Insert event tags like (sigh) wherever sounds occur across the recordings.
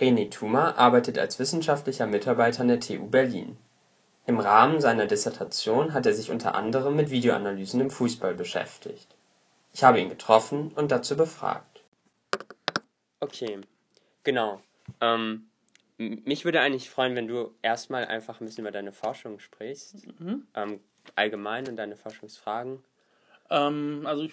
René Tuma arbeitet als wissenschaftlicher Mitarbeiter an der TU Berlin. Im Rahmen seiner Dissertation hat er sich unter anderem mit Videoanalysen im Fußball beschäftigt. Ich habe ihn getroffen und dazu befragt. Okay, genau. Ähm, mich würde eigentlich freuen, wenn du erstmal einfach ein bisschen über deine Forschung sprichst. Mhm. Ähm, allgemein und deine Forschungsfragen. Ähm, also ich,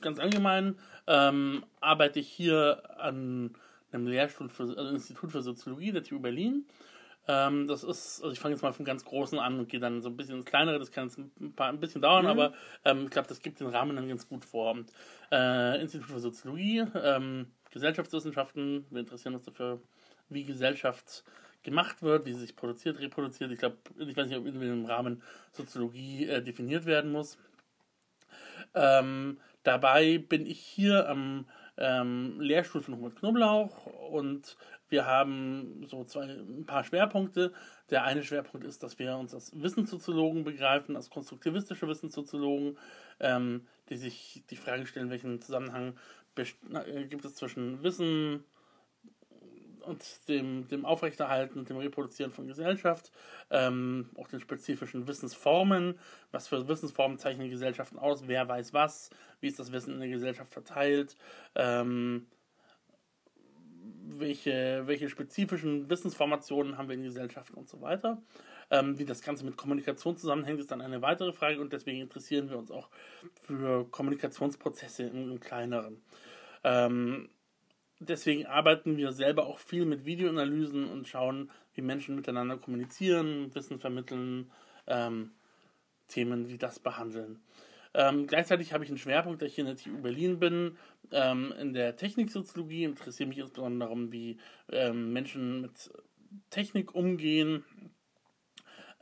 ganz allgemein ähm, arbeite ich hier an einem Lehrstuhl für also Institut für Soziologie der TU Berlin. Ähm, das ist, also ich fange jetzt mal vom ganz Großen an und gehe dann so ein bisschen ins Kleinere, das kann jetzt ein, paar, ein bisschen dauern, mhm. aber ähm, ich glaube, das gibt den Rahmen dann ganz gut vor. Äh, Institut für Soziologie, ähm, Gesellschaftswissenschaften, wir interessieren uns dafür, wie Gesellschaft gemacht wird, wie sie sich produziert, reproduziert. Ich glaube, ich weiß nicht, ob in dem Rahmen Soziologie äh, definiert werden muss. Ähm, dabei bin ich hier am ähm, Lehrstuhl von Robert Knoblauch und wir haben so zwei, ein paar Schwerpunkte. Der eine Schwerpunkt ist, dass wir uns als Wissenssoziologen begreifen, als konstruktivistische Wissenssoziologen, ähm, die sich die Frage stellen, welchen Zusammenhang äh, gibt es zwischen Wissen, und dem, dem Aufrechterhalten und dem Reproduzieren von Gesellschaft, ähm, auch den spezifischen Wissensformen, was für Wissensformen zeichnen Gesellschaften aus, wer weiß was, wie ist das Wissen in der Gesellschaft verteilt, ähm, welche, welche spezifischen Wissensformationen haben wir in Gesellschaften und so weiter. Ähm, wie das Ganze mit Kommunikation zusammenhängt, ist dann eine weitere Frage und deswegen interessieren wir uns auch für Kommunikationsprozesse im, im Kleineren. Ähm, deswegen arbeiten wir selber auch viel mit Videoanalysen und schauen, wie Menschen miteinander kommunizieren, Wissen vermitteln, ähm, Themen wie das behandeln. Ähm, gleichzeitig habe ich einen Schwerpunkt, da ich hier in der TU Berlin bin. Ähm, in der Techniksoziologie interessiere mich insbesondere darum, wie ähm, Menschen mit Technik umgehen,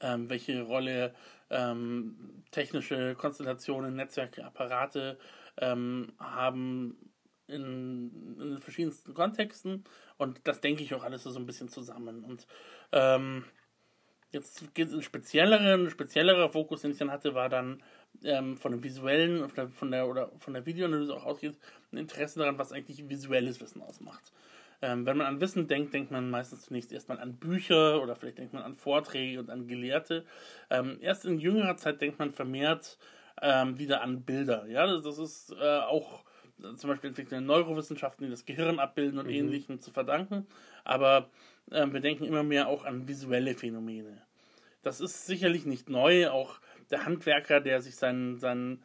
ähm, welche Rolle ähm, technische Konstellationen, Netzwerke, Apparate haben in, in verschiedensten Kontexten und das denke ich auch alles so ein bisschen zusammen. Und ähm, jetzt geht es in speziellere, ein speziellerer Fokus, den ich dann hatte, war dann ähm, von dem visuellen, von der, oder von der Videoanalyse auch ausgeht, ein Interesse daran, was eigentlich visuelles Wissen ausmacht. Ähm, wenn man an Wissen denkt, denkt man meistens zunächst erstmal an Bücher oder vielleicht denkt man an Vorträge und an Gelehrte. Ähm, erst in jüngerer Zeit denkt man vermehrt ähm, wieder an Bilder. Ja, das, das ist äh, auch zum Beispiel entwickeln Neurowissenschaften, die das Gehirn abbilden und mhm. Ähnlichem zu verdanken. Aber äh, wir denken immer mehr auch an visuelle Phänomene. Das ist sicherlich nicht neu. Auch der Handwerker, der sich sein, sein,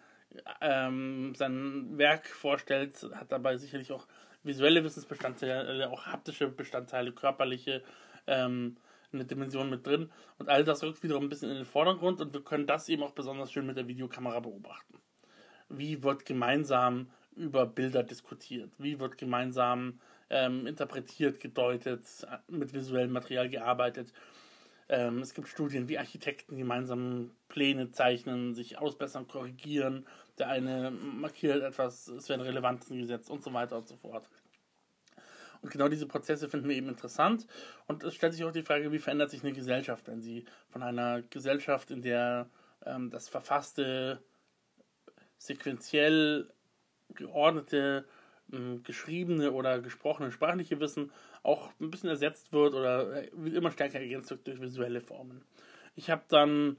ähm, sein Werk vorstellt, hat dabei sicherlich auch visuelle Wissensbestandteile, auch haptische Bestandteile, körperliche, ähm, eine Dimension mit drin. Und all das rückt wiederum ein bisschen in den Vordergrund und wir können das eben auch besonders schön mit der Videokamera beobachten. Wie wird gemeinsam über Bilder diskutiert? Wie wird gemeinsam ähm, interpretiert, gedeutet, mit visuellem Material gearbeitet? Ähm, es gibt Studien, wie Architekten gemeinsam Pläne zeichnen, sich ausbessern, korrigieren. Der eine markiert etwas, es werden Relevanzen gesetzt und so weiter und so fort. Und genau diese Prozesse finden wir eben interessant. Und es stellt sich auch die Frage, wie verändert sich eine Gesellschaft, wenn sie von einer Gesellschaft, in der ähm, das Verfasste sequenziell geordnete, ähm, geschriebene oder gesprochene sprachliche Wissen auch ein bisschen ersetzt wird oder äh, immer stärker ergänzt wird durch visuelle Formen. Ich habe dann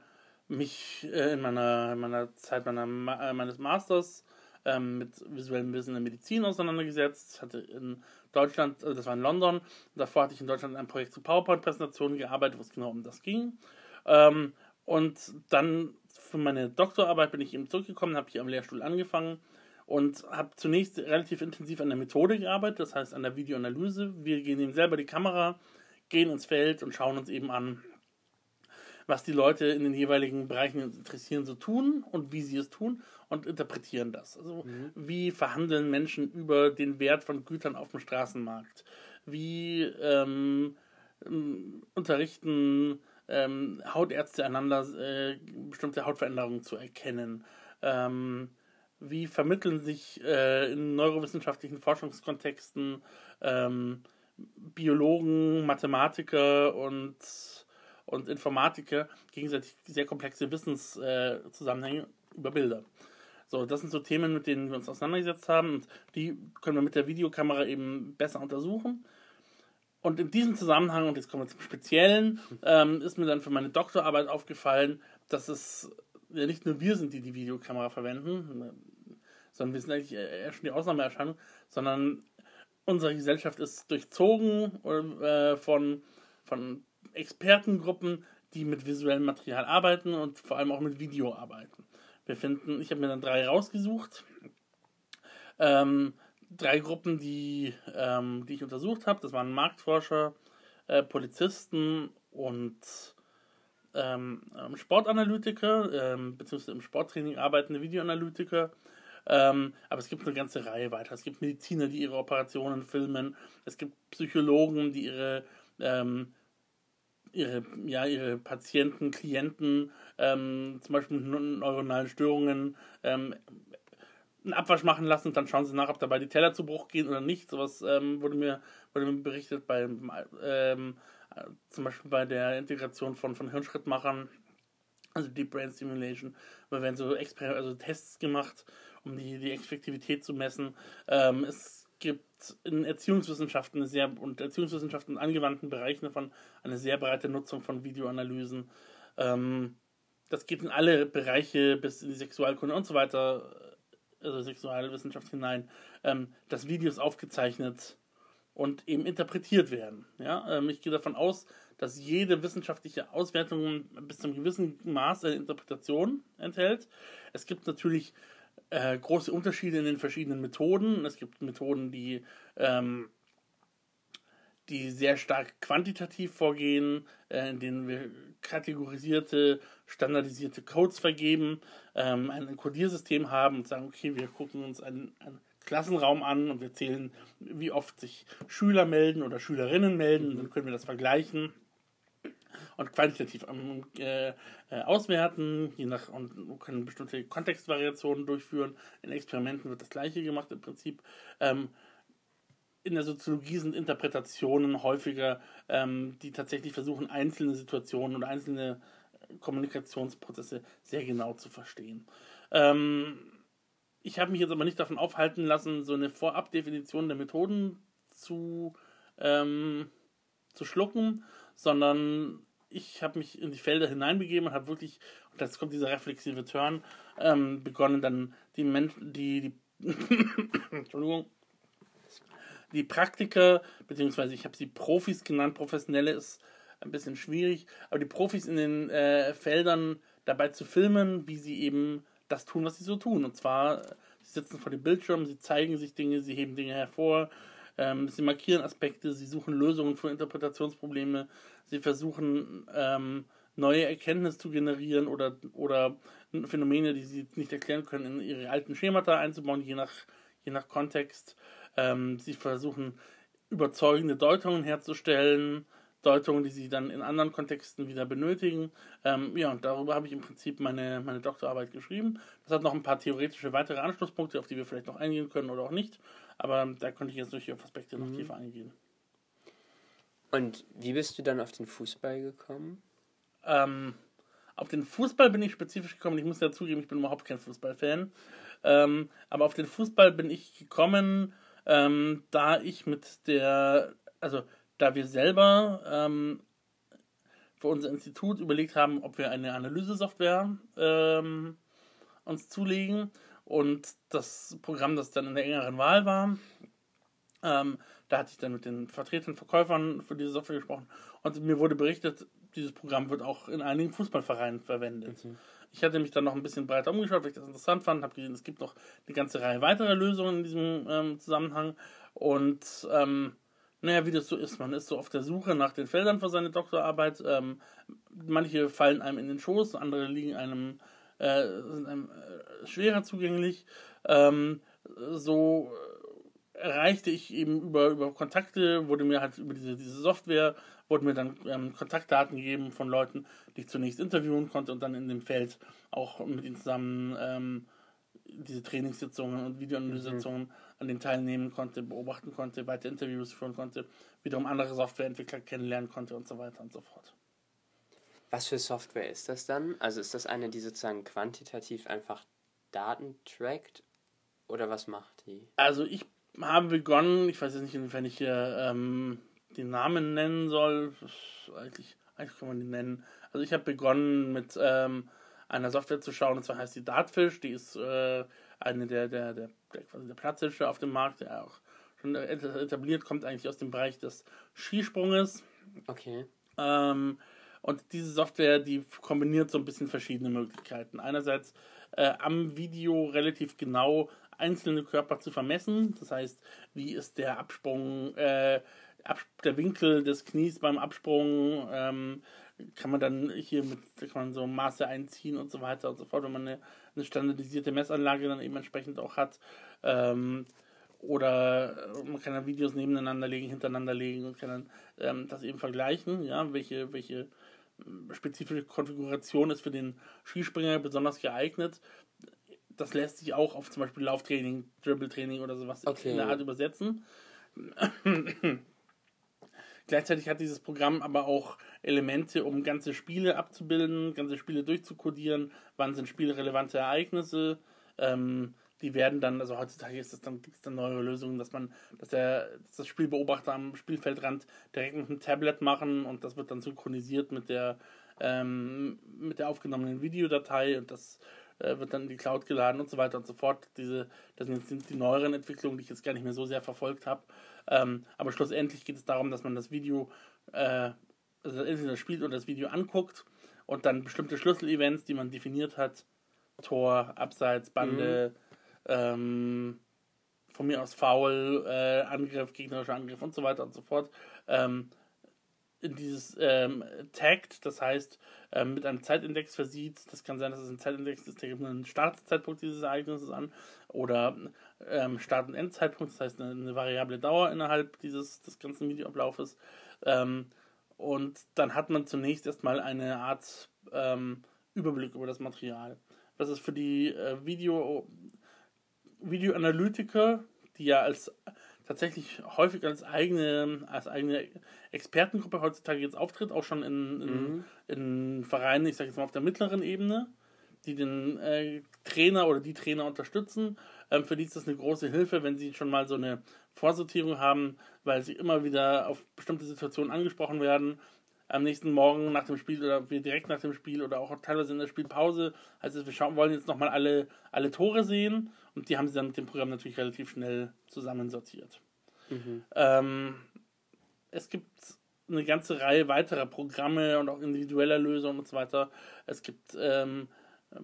mich äh, in meiner, in meiner Zeit meiner, äh, meines Masters ähm, mit visuellem Wissen in Medizin auseinandergesetzt. Hatte in Deutschland, also das war in London, davor hatte ich in Deutschland ein Projekt zu PowerPoint-Präsentationen gearbeitet, wo es genau um das ging. Ähm, und dann für meine Doktorarbeit bin ich eben zurückgekommen, habe hier am Lehrstuhl angefangen und habe zunächst relativ intensiv an der Methode gearbeitet, das heißt an der Videoanalyse. Wir gehen eben selber die Kamera, gehen ins Feld und schauen uns eben an, was die Leute in den jeweiligen Bereichen interessieren, so tun und wie sie es tun und interpretieren das. Also mhm. wie verhandeln Menschen über den Wert von Gütern auf dem Straßenmarkt? Wie ähm, ähm unterrichten ähm, Hautärzte einander äh, bestimmte Hautveränderungen zu erkennen? Ähm, wie vermitteln sich äh, in neurowissenschaftlichen Forschungskontexten ähm, Biologen, Mathematiker und, und Informatiker gegenseitig sehr komplexe Wissenszusammenhänge äh, über Bilder. So, das sind so Themen, mit denen wir uns auseinandergesetzt haben und die können wir mit der Videokamera eben besser untersuchen. und in diesem Zusammenhang, und jetzt kommen wir zum Speziellen, ähm, ist mir dann für meine Doktorarbeit aufgefallen, dass es ja nicht nur wir sind, die die Videokamera verwenden, sondern wir sind eigentlich eher schon die Ausnahmeerscheinung, sondern unsere Gesellschaft ist durchzogen äh, von, von Expertengruppen, die mit visuellem Material arbeiten und vor allem auch mit Video arbeiten. Wir finden, ich habe mir dann drei rausgesucht. Ähm, drei Gruppen, die, ähm, die ich untersucht habe. Das waren Marktforscher, äh, Polizisten und ähm, ähm Sportanalytiker, ähm, beziehungsweise im Sporttraining arbeitende Videoanalytiker. Ähm, aber es gibt eine ganze Reihe weiter. Es gibt Mediziner, die ihre Operationen filmen. Es gibt Psychologen, die ihre, ähm, ihre, ja, ihre Patienten, Klienten, ähm, zum Beispiel mit neuronalen Störungen, ähm, einen Abwasch machen lassen und dann schauen sie nach, ob dabei die Teller zu Bruch gehen oder nicht. Sowas ähm, wurde, mir, wurde mir berichtet bei ähm, zum Beispiel bei der Integration von, von Hirnschrittmachern, also Deep Brain Stimulation, da werden so Exper also Tests gemacht, um die, die Effektivität zu messen. Ähm, es gibt in Erziehungswissenschaften sehr und Erziehungswissenschaften angewandten Bereichen davon eine sehr breite Nutzung von Videoanalysen. Ähm, das geht in alle Bereiche bis in die Sexualkunde und so weiter also Sexualwissenschaft hinein, ähm, dass Videos aufgezeichnet und eben interpretiert werden. Ja? Ähm, ich gehe davon aus, dass jede wissenschaftliche Auswertung bis zu einem gewissen Maß eine Interpretation enthält. Es gibt natürlich äh, große Unterschiede in den verschiedenen Methoden. Es gibt Methoden, die ähm, die sehr stark quantitativ vorgehen, äh, in denen wir kategorisierte, standardisierte Codes vergeben, ähm, ein Codiersystem haben und sagen, okay, wir gucken uns einen, einen, Klassenraum an und wir zählen, wie oft sich Schüler melden oder Schülerinnen melden, mhm. dann können wir das vergleichen und quantitativ ähm, äh, äh, auswerten, je nach und können bestimmte Kontextvariationen durchführen. In Experimenten wird das gleiche gemacht im Prinzip. Ähm, in der Soziologie sind Interpretationen häufiger, ähm, die tatsächlich versuchen, einzelne Situationen oder einzelne äh, Kommunikationsprozesse sehr genau zu verstehen. Ähm, ich habe mich jetzt aber nicht davon aufhalten lassen, so eine Vorabdefinition der Methoden zu, ähm, zu schlucken, sondern ich habe mich in die Felder hineinbegeben und habe wirklich, und jetzt kommt dieser reflexive Turn, ähm, begonnen dann die Menschen, die, die (coughs) Entschuldigung, die Praktiker, beziehungsweise ich habe sie Profis genannt, Professionelle ist ein bisschen schwierig, aber die Profis in den äh, Feldern dabei zu filmen, wie sie eben das tun, was sie so tun. Und zwar, sie sitzen vor dem Bildschirm, sie zeigen sich Dinge, sie heben Dinge hervor, ähm, sie markieren Aspekte, sie suchen Lösungen für Interpretationsprobleme, sie versuchen ähm, neue Erkenntnisse zu generieren oder, oder Phänomene, die sie nicht erklären können, in ihre alten Schemata einzubauen, je nach, je nach Kontext. Ähm, sie versuchen überzeugende Deutungen herzustellen, Deutungen, die sie dann in anderen Kontexten wieder benötigen. Ähm, ja, und darüber habe ich im Prinzip meine, meine Doktorarbeit geschrieben. Das hat noch ein paar theoretische weitere Anschlusspunkte, auf die wir vielleicht noch eingehen können oder auch nicht. Aber da könnte ich jetzt durch auf Aspekte noch mhm. tiefer eingehen. Und wie bist du dann auf den Fußball gekommen? Ähm, auf den Fußball bin ich spezifisch gekommen. Ich muss ja zugeben, ich bin überhaupt kein Fußballfan. Ähm, aber auf den Fußball bin ich gekommen, ähm, da ich mit der, also da wir selber ähm, für unser Institut überlegt haben, ob wir eine Analysesoftware ähm, uns zulegen und das Programm, das dann in der engeren Wahl war, ähm, da hatte ich dann mit den Vertretern, Verkäufern für diese Software gesprochen und mir wurde berichtet, dieses Programm wird auch in einigen Fußballvereinen verwendet. Mhm. Ich hatte mich dann noch ein bisschen breiter umgeschaut, weil ich das interessant fand, habe gesehen, es gibt noch eine ganze Reihe weiterer Lösungen in diesem ähm, Zusammenhang. Und ähm, naja, wie das so ist, man ist so auf der Suche nach den Feldern für seine Doktorarbeit. Ähm, manche fallen einem in den Schoß, andere liegen einem, äh, sind einem äh, schwerer zugänglich. Ähm, so erreichte ich eben über, über Kontakte, wurde mir halt über diese, diese Software, wurden mir dann ähm, Kontaktdaten gegeben von Leuten, die ich zunächst interviewen konnte und dann in dem Feld auch mit ihnen zusammen ähm, diese Trainingssitzungen und Videoanalysitzungen mhm. An denen teilnehmen konnte, beobachten konnte, weitere Interviews führen konnte, wiederum andere Softwareentwickler kennenlernen konnte und so weiter und so fort. Was für Software ist das dann? Also ist das eine, die sozusagen quantitativ einfach Daten trackt oder was macht die? Also ich habe begonnen, ich weiß jetzt nicht, inwiefern ich hier ähm, den Namen nennen soll, eigentlich, eigentlich kann man den nennen. Also ich habe begonnen mit ähm, einer Software zu schauen, und zwar heißt die Dartfish, die ist äh, eine der, der, der, der, quasi der Platzhische auf dem Markt, der auch schon etabliert, kommt eigentlich aus dem Bereich des Skisprunges. Okay. Ähm, und diese Software, die kombiniert so ein bisschen verschiedene Möglichkeiten. Einerseits äh, am Video relativ genau einzelne Körper zu vermessen. Das heißt, wie ist der Absprung, äh, der Winkel des Knies beim Absprung, ähm, kann man dann hier mit kann man so Maße einziehen und so weiter und so fort, wenn man eine, eine standardisierte Messanlage dann eben entsprechend auch hat. Ähm, oder man kann dann Videos nebeneinander legen, hintereinander legen und kann dann ähm, das eben vergleichen, ja, welche, welche ähm, spezifische Konfiguration ist für den Skispringer besonders geeignet. Das lässt sich auch auf zum Beispiel Lauftraining, Dribbletraining oder sowas okay. in der Art übersetzen. (clears throat) Gleichzeitig hat dieses Programm aber auch Elemente, um ganze Spiele abzubilden, ganze Spiele durchzukodieren, wann sind spielrelevante Ereignisse. Ähm, die werden dann, also heutzutage ist es dann, gibt es dann neue Lösungen, dass man, dass der dass das Spielbeobachter am Spielfeldrand direkt mit einem Tablet machen und das wird dann synchronisiert mit der ähm, mit der aufgenommenen Videodatei und das äh, wird dann in die Cloud geladen und so weiter und so fort. Diese, das sind jetzt die neueren Entwicklungen, die ich jetzt gar nicht mehr so sehr verfolgt habe. Ähm, aber schlussendlich geht es darum, dass man das Video, äh, also das Spiel oder das Video anguckt und dann bestimmte Schlüsselevents, die man definiert hat, Tor, Abseits, Bande, mhm. Ähm, von mir aus Foul, äh, Angriff, gegnerischer Angriff und so weiter und so fort, ähm, in dieses ähm, Tagged, das heißt ähm, mit einem Zeitindex versieht. Das kann sein, dass es ein Zeitindex ist, der gibt einen Startzeitpunkt dieses Ereignisses an oder ähm, Start- und Endzeitpunkt, das heißt eine, eine, variable Dauer innerhalb dieses des ganzen Videoablaufes. Ähm, und dann hat man zunächst erstmal eine Art ähm, Überblick über das Material. Das ist für die äh, Video Videoanalytiker, die ja als tatsächlich häufig als eigene, als eigene Expertengruppe heutzutage jetzt auftritt, auch schon in, in, mhm. in Vereinen, ich sage jetzt mal auf der mittleren Ebene, die den äh, Trainer oder die Trainer unterstützen. Ähm, für die ist das eine große Hilfe, wenn sie schon mal so eine Vorsortierung haben, weil sie immer wieder auf bestimmte Situationen angesprochen werden. Am nächsten Morgen nach dem Spiel oder direkt nach dem Spiel oder auch teilweise in der Spielpause. Also wir schauen, wollen jetzt nochmal alle, alle Tore sehen und die haben sie dann mit dem Programm natürlich relativ schnell zusammensortiert. Mhm. Ähm, es gibt eine ganze Reihe weiterer Programme und auch individueller Lösungen und so weiter. Es gibt ähm,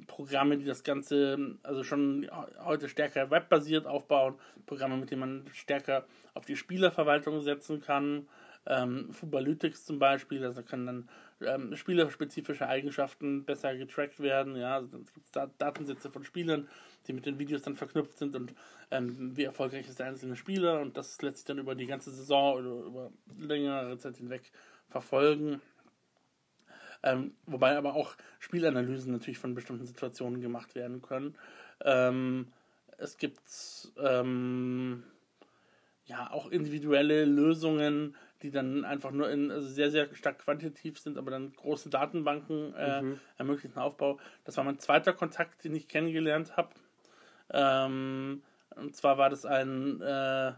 Programme, die das Ganze also schon heute stärker webbasiert aufbauen, Programme, mit denen man stärker auf die Spielerverwaltung setzen kann. Ähm, Fubalytics zum Beispiel, also können dann ähm, spielerspezifische Eigenschaften besser getrackt werden. Ja, also es gibt da Datensätze von Spielern, die mit den Videos dann verknüpft sind und ähm, wie erfolgreich ist der einzelne Spieler und das lässt sich dann über die ganze Saison oder über längere Zeit hinweg verfolgen. Ähm, wobei aber auch Spielanalysen natürlich von bestimmten Situationen gemacht werden können. Ähm, es gibt ähm, ja auch individuelle Lösungen, die dann einfach nur in also sehr, sehr stark quantitativ sind, aber dann große Datenbanken äh, mhm. ermöglichen Aufbau. Das war mein zweiter Kontakt, den ich kennengelernt habe. Ähm, und zwar war das ein, äh,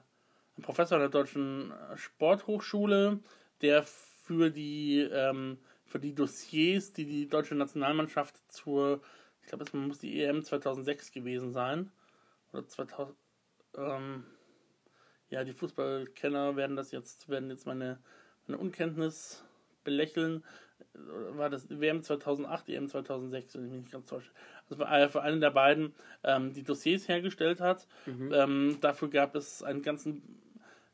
ein Professor der Deutschen Sporthochschule, der für die ähm, für die Dossiers, die die deutsche Nationalmannschaft zur, ich glaube, es muss die EM 2006 gewesen sein, oder 2000, ähm, ja, die Fußballkenner werden das jetzt, werden jetzt meine, meine Unkenntnis belächeln. War das WM 2008, EM 2006, wenn ich mich nicht ganz täusche. Also für, für einen der beiden ähm, die Dossiers hergestellt hat. Mhm. Ähm, dafür gab es einen ganzen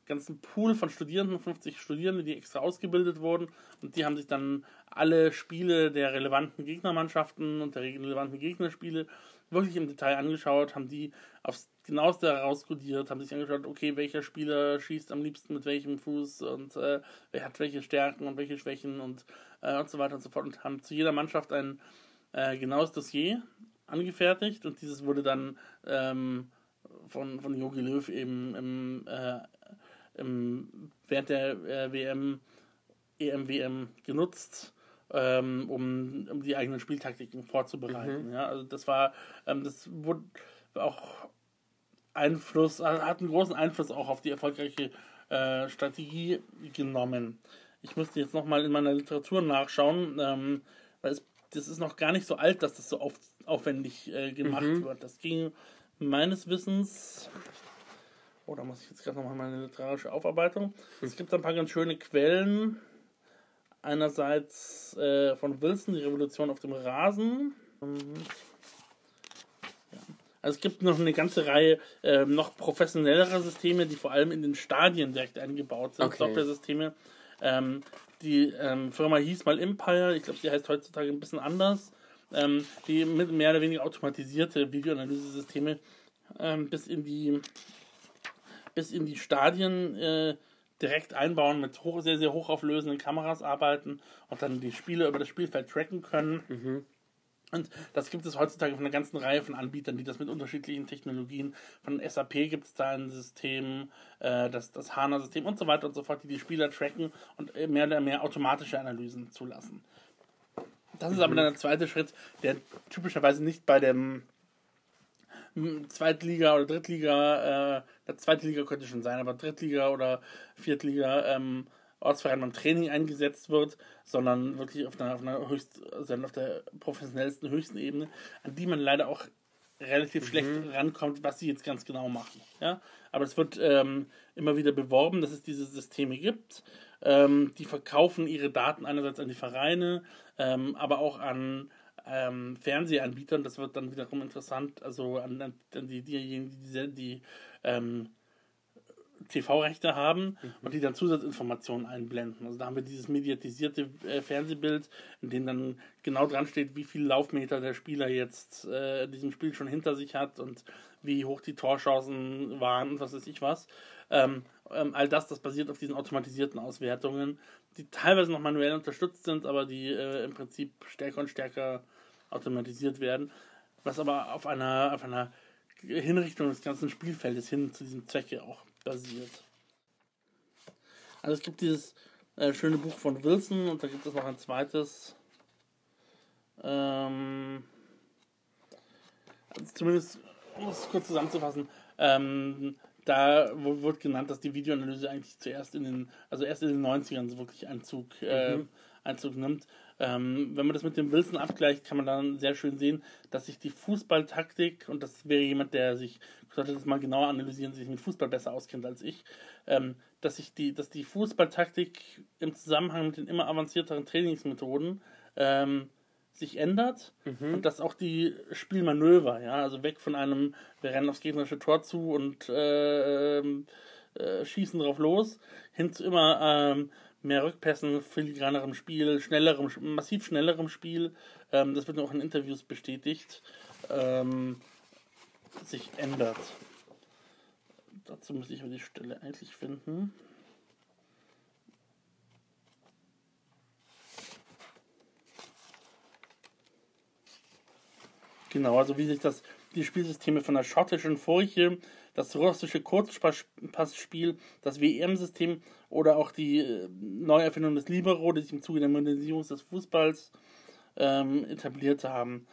ganzen Pool von Studierenden, 50 Studierende, die extra ausgebildet wurden und die haben sich dann alle Spiele der relevanten Gegnermannschaften und der relevanten Gegnerspiele wirklich im Detail angeschaut, haben die aufs genaueste herauskodiert, haben sich angeschaut, okay, welcher Spieler schießt am liebsten mit welchem Fuß und äh, wer hat welche Stärken und welche Schwächen und, äh, und so weiter und so fort und haben zu jeder Mannschaft ein äh, genaues Dossier angefertigt und dieses wurde dann ähm, von, von Jogi Löw eben im äh, im, während der äh, WM, EM, WM genutzt, ähm, um, um die eigenen Spieltaktiken vorzubereiten. Mhm. Ja, also das war, ähm, das wurde auch Einfluss, hat einen großen Einfluss auch auf die erfolgreiche äh, Strategie genommen. Ich müsste jetzt nochmal in meiner Literatur nachschauen, ähm, weil es, das ist noch gar nicht so alt, dass das so auf, aufwendig äh, gemacht mhm. wird. Das ging meines Wissens. Oh, da muss ich jetzt gerade nochmal meine literarische Aufarbeitung. Es gibt ein paar ganz schöne Quellen. Einerseits äh, von Wilson, die Revolution auf dem Rasen. Mhm. Also es gibt noch eine ganze Reihe äh, noch professionellerer Systeme, die vor allem in den Stadien direkt eingebaut sind. Okay. Software-Systeme. Ähm, die ähm, Firma hieß mal Empire, ich glaube, sie heißt heutzutage ein bisschen anders. Ähm, die mit mehr oder weniger automatisierte Videoanalyse-Systeme ähm, bis in die bis in die Stadien äh, direkt einbauen, mit hoch, sehr, sehr hochauflösenden Kameras arbeiten und dann die Spiele über das Spielfeld tracken können. Mhm. Und das gibt es heutzutage von einer ganzen Reihe von Anbietern, die das mit unterschiedlichen Technologien, von SAP gibt es da ein System, äh, das, das HANA-System und so weiter und so fort, die die Spieler tracken und äh, mehr oder mehr automatische Analysen zulassen. Das ist mhm. aber dann der zweite Schritt, der typischerweise nicht bei dem hm, Zweitliga oder Drittliga, äh, der Zweitliga könnte schon sein, aber Drittliga oder Viertliga ähm, Ortsverein beim Training eingesetzt wird, sondern wirklich auf einer, auf einer höchst, also auf der professionellsten, höchsten Ebene, an die man leider auch relativ mhm. schlecht rankommt, was sie jetzt ganz genau machen. Ja? Aber es wird ähm, immer wieder beworben, dass es diese Systeme gibt. Ähm, die verkaufen ihre Daten einerseits an die Vereine, ähm, aber auch an ähm, Fernsehanbietern. Das wird dann wiederum interessant, also an, an die, diejenigen, die, die, die ähm, TV-Rechte haben mhm. und die dann Zusatzinformationen einblenden. Also da haben wir dieses mediatisierte äh, Fernsehbild, in dem dann genau dran steht, wie viele Laufmeter der Spieler jetzt äh, in diesem Spiel schon hinter sich hat und wie hoch die Torchancen waren und was weiß ich was. Ähm, ähm, all das, das basiert auf diesen automatisierten Auswertungen, die teilweise noch manuell unterstützt sind, aber die äh, im Prinzip stärker und stärker automatisiert werden, was aber auf einer, auf einer Hinrichtung des ganzen Spielfeldes hin zu diesem Zwecke auch basiert. Also es gibt dieses äh, schöne Buch von Wilson und da gibt es noch ein zweites. Ähm, also zumindest, um es kurz zusammenzufassen, ähm, da wird genannt, dass die Videoanalyse eigentlich zuerst in den, also erst in den 90ern so wirklich Einzug, äh, mhm. Einzug nimmt. Ähm, wenn man das mit dem Wilson abgleicht, kann man dann sehr schön sehen, dass sich die Fußballtaktik, und das wäre jemand, der sich, sollte das mal genauer analysieren, sich mit Fußball besser auskennt als ich, ähm, dass sich die, dass die Fußballtaktik im Zusammenhang mit den immer avancierteren Trainingsmethoden ähm, sich ändert mhm. und dass auch die Spielmanöver, ja, also weg von einem, wir rennen aufs gegnerische Tor zu und äh, äh, schießen drauf los, hin zu immer ähm, mehr Rückpässen, filigranerem Spiel, schnellerem, massiv schnellerem Spiel, ähm, das wird auch in Interviews bestätigt, ähm, sich ändert. Dazu muss ich aber die Stelle eigentlich finden. Genau, also wie sich das, die Spielsysteme von der schottischen Furche das russische Kurzpassspiel, das WM-System oder auch die äh, Neuerfindung des Libero, die sich im Zuge der Modernisierung des Fußballs ähm, etabliert haben.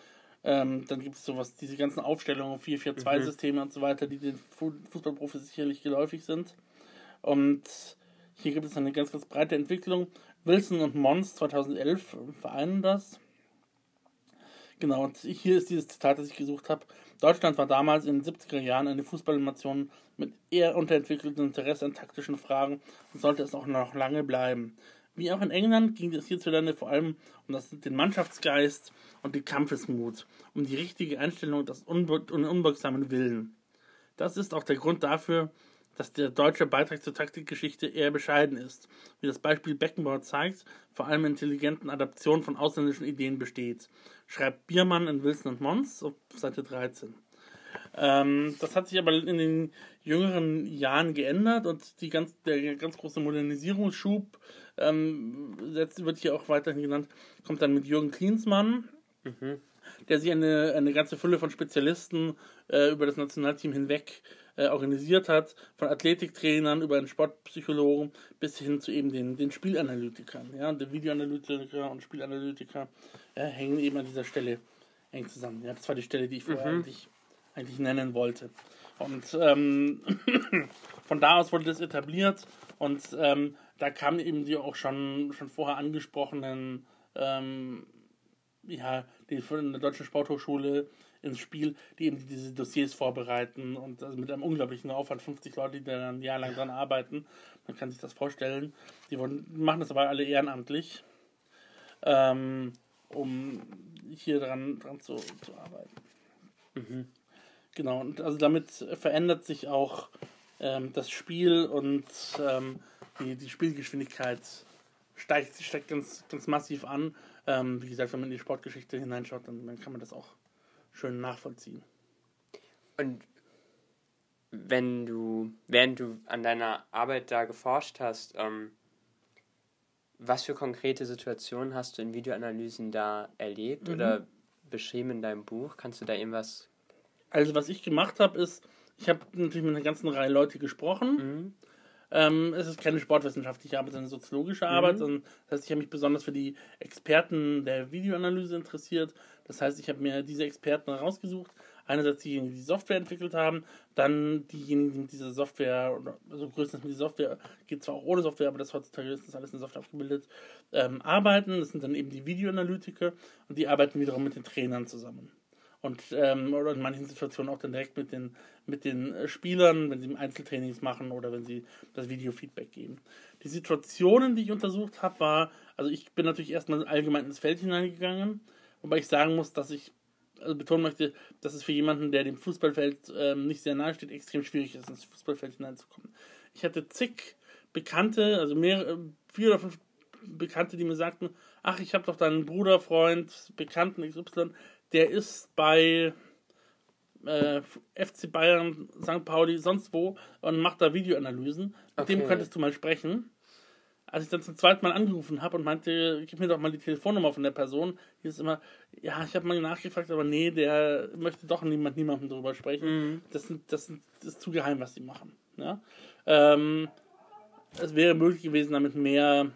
Ähm, dann gibt es sowas, diese ganzen Aufstellungen, 4-4-2-Systeme mhm. und so weiter, die den Fußballprofis sicherlich geläufig sind. Und hier gibt es eine ganz, ganz breite Entwicklung. Wilson und Mons 2011 vereinen das. Genau, und hier ist dieses Zitat, das ich gesucht habe. Deutschland war damals in den 70er Jahren eine Fußballnation mit eher unterentwickeltem Interesse an taktischen Fragen und sollte es auch noch lange bleiben. Wie auch in England ging es hierzulande vor allem um das, den Mannschaftsgeist und den Kampfesmut, um die richtige Einstellung und den unbeugsamen Willen. Das ist auch der Grund dafür, dass der deutsche Beitrag zur Taktikgeschichte eher bescheiden ist, wie das Beispiel Beckenbauer zeigt, vor allem intelligenten Adaptionen von ausländischen Ideen besteht, schreibt Biermann in Wilson und Mons auf Seite 13. Ähm, das hat sich aber in den jüngeren Jahren geändert und die ganz, der ganz große Modernisierungsschub ähm, wird hier auch weiterhin genannt, kommt dann mit Jürgen Klinsmann. Mhm der sich eine, eine ganze Fülle von Spezialisten äh, über das Nationalteam hinweg äh, organisiert hat, von Athletiktrainern über einen Sportpsychologen bis hin zu eben den, den Spielanalytikern. Ja, und der Videoanalytiker und Spielanalytiker ja, hängen eben an dieser Stelle eng zusammen. Ja, das war die Stelle, die ich vorher mhm. eigentlich, eigentlich nennen wollte. Und ähm, (clears throat) von da aus wurde das etabliert und ähm, da kamen eben die auch schon, schon vorher angesprochenen, ähm, ja, die von der Deutschen Sporthochschule ins Spiel, die eben diese Dossiers vorbereiten und also mit einem unglaublichen Aufwand, 50 Leute, die dann ein Jahr lang dran arbeiten. Man kann sich das vorstellen. Die wollen, machen das aber alle ehrenamtlich, ähm, um hier dran, dran zu, zu arbeiten. Mhm. Genau, und also damit verändert sich auch ähm, das Spiel und ähm, die, die Spielgeschwindigkeit steigt, steigt ganz, ganz massiv an. Ähm, wie gesagt, wenn man in die Sportgeschichte hineinschaut, dann, dann kann man das auch schön nachvollziehen. Und wenn du, während du an deiner Arbeit da geforscht hast, ähm, was für konkrete Situationen hast du in Videoanalysen da erlebt mhm. oder beschrieben in deinem Buch? Kannst du da irgendwas? Also was ich gemacht habe, ist, ich habe natürlich mit einer ganzen Reihe Leute gesprochen. Mhm. Ähm, es ist keine sportwissenschaftliche Arbeit, sondern soziologische Arbeit. Mhm. Und das heißt, ich habe mich besonders für die Experten der Videoanalyse interessiert. Das heißt, ich habe mir diese Experten rausgesucht. Einerseits diejenigen, die die Software entwickelt haben, dann diejenigen, die mit dieser Software, also größtenteils mit dieser Software, geht zwar auch ohne Software, aber das heutzutage ist das alles in Software abgebildet, ähm, arbeiten. Das sind dann eben die Videoanalytiker und die arbeiten wiederum mit den Trainern zusammen und ähm, oder in manchen Situationen auch dann direkt mit den, mit den äh, Spielern, wenn sie Einzeltrainings machen oder wenn sie das Video-Feedback geben. Die Situationen, die ich untersucht habe, war, also ich bin natürlich erstmal allgemein ins Feld hineingegangen, wobei ich sagen muss, dass ich also betonen möchte, dass es für jemanden, der dem Fußballfeld ähm, nicht sehr nahe steht, extrem schwierig ist, ins Fußballfeld hineinzukommen. Ich hatte zig Bekannte, also mehr, äh, vier oder fünf Bekannte, die mir sagten, ach, ich habe doch deinen Bruder, Freund, Bekannten XY, der ist bei äh, FC Bayern, St. Pauli, sonst wo und macht da Videoanalysen. Mit okay. dem könntest du mal sprechen. Als ich dann zum zweiten Mal angerufen habe und meinte, gib mir doch mal die Telefonnummer von der Person, hieß es immer, ja, ich habe mal nachgefragt, aber nee, der möchte doch niemand niemandem darüber sprechen. Mhm. Das, sind, das, sind, das ist zu geheim, was sie machen. Ja? Ähm, es wäre möglich gewesen, damit mehr,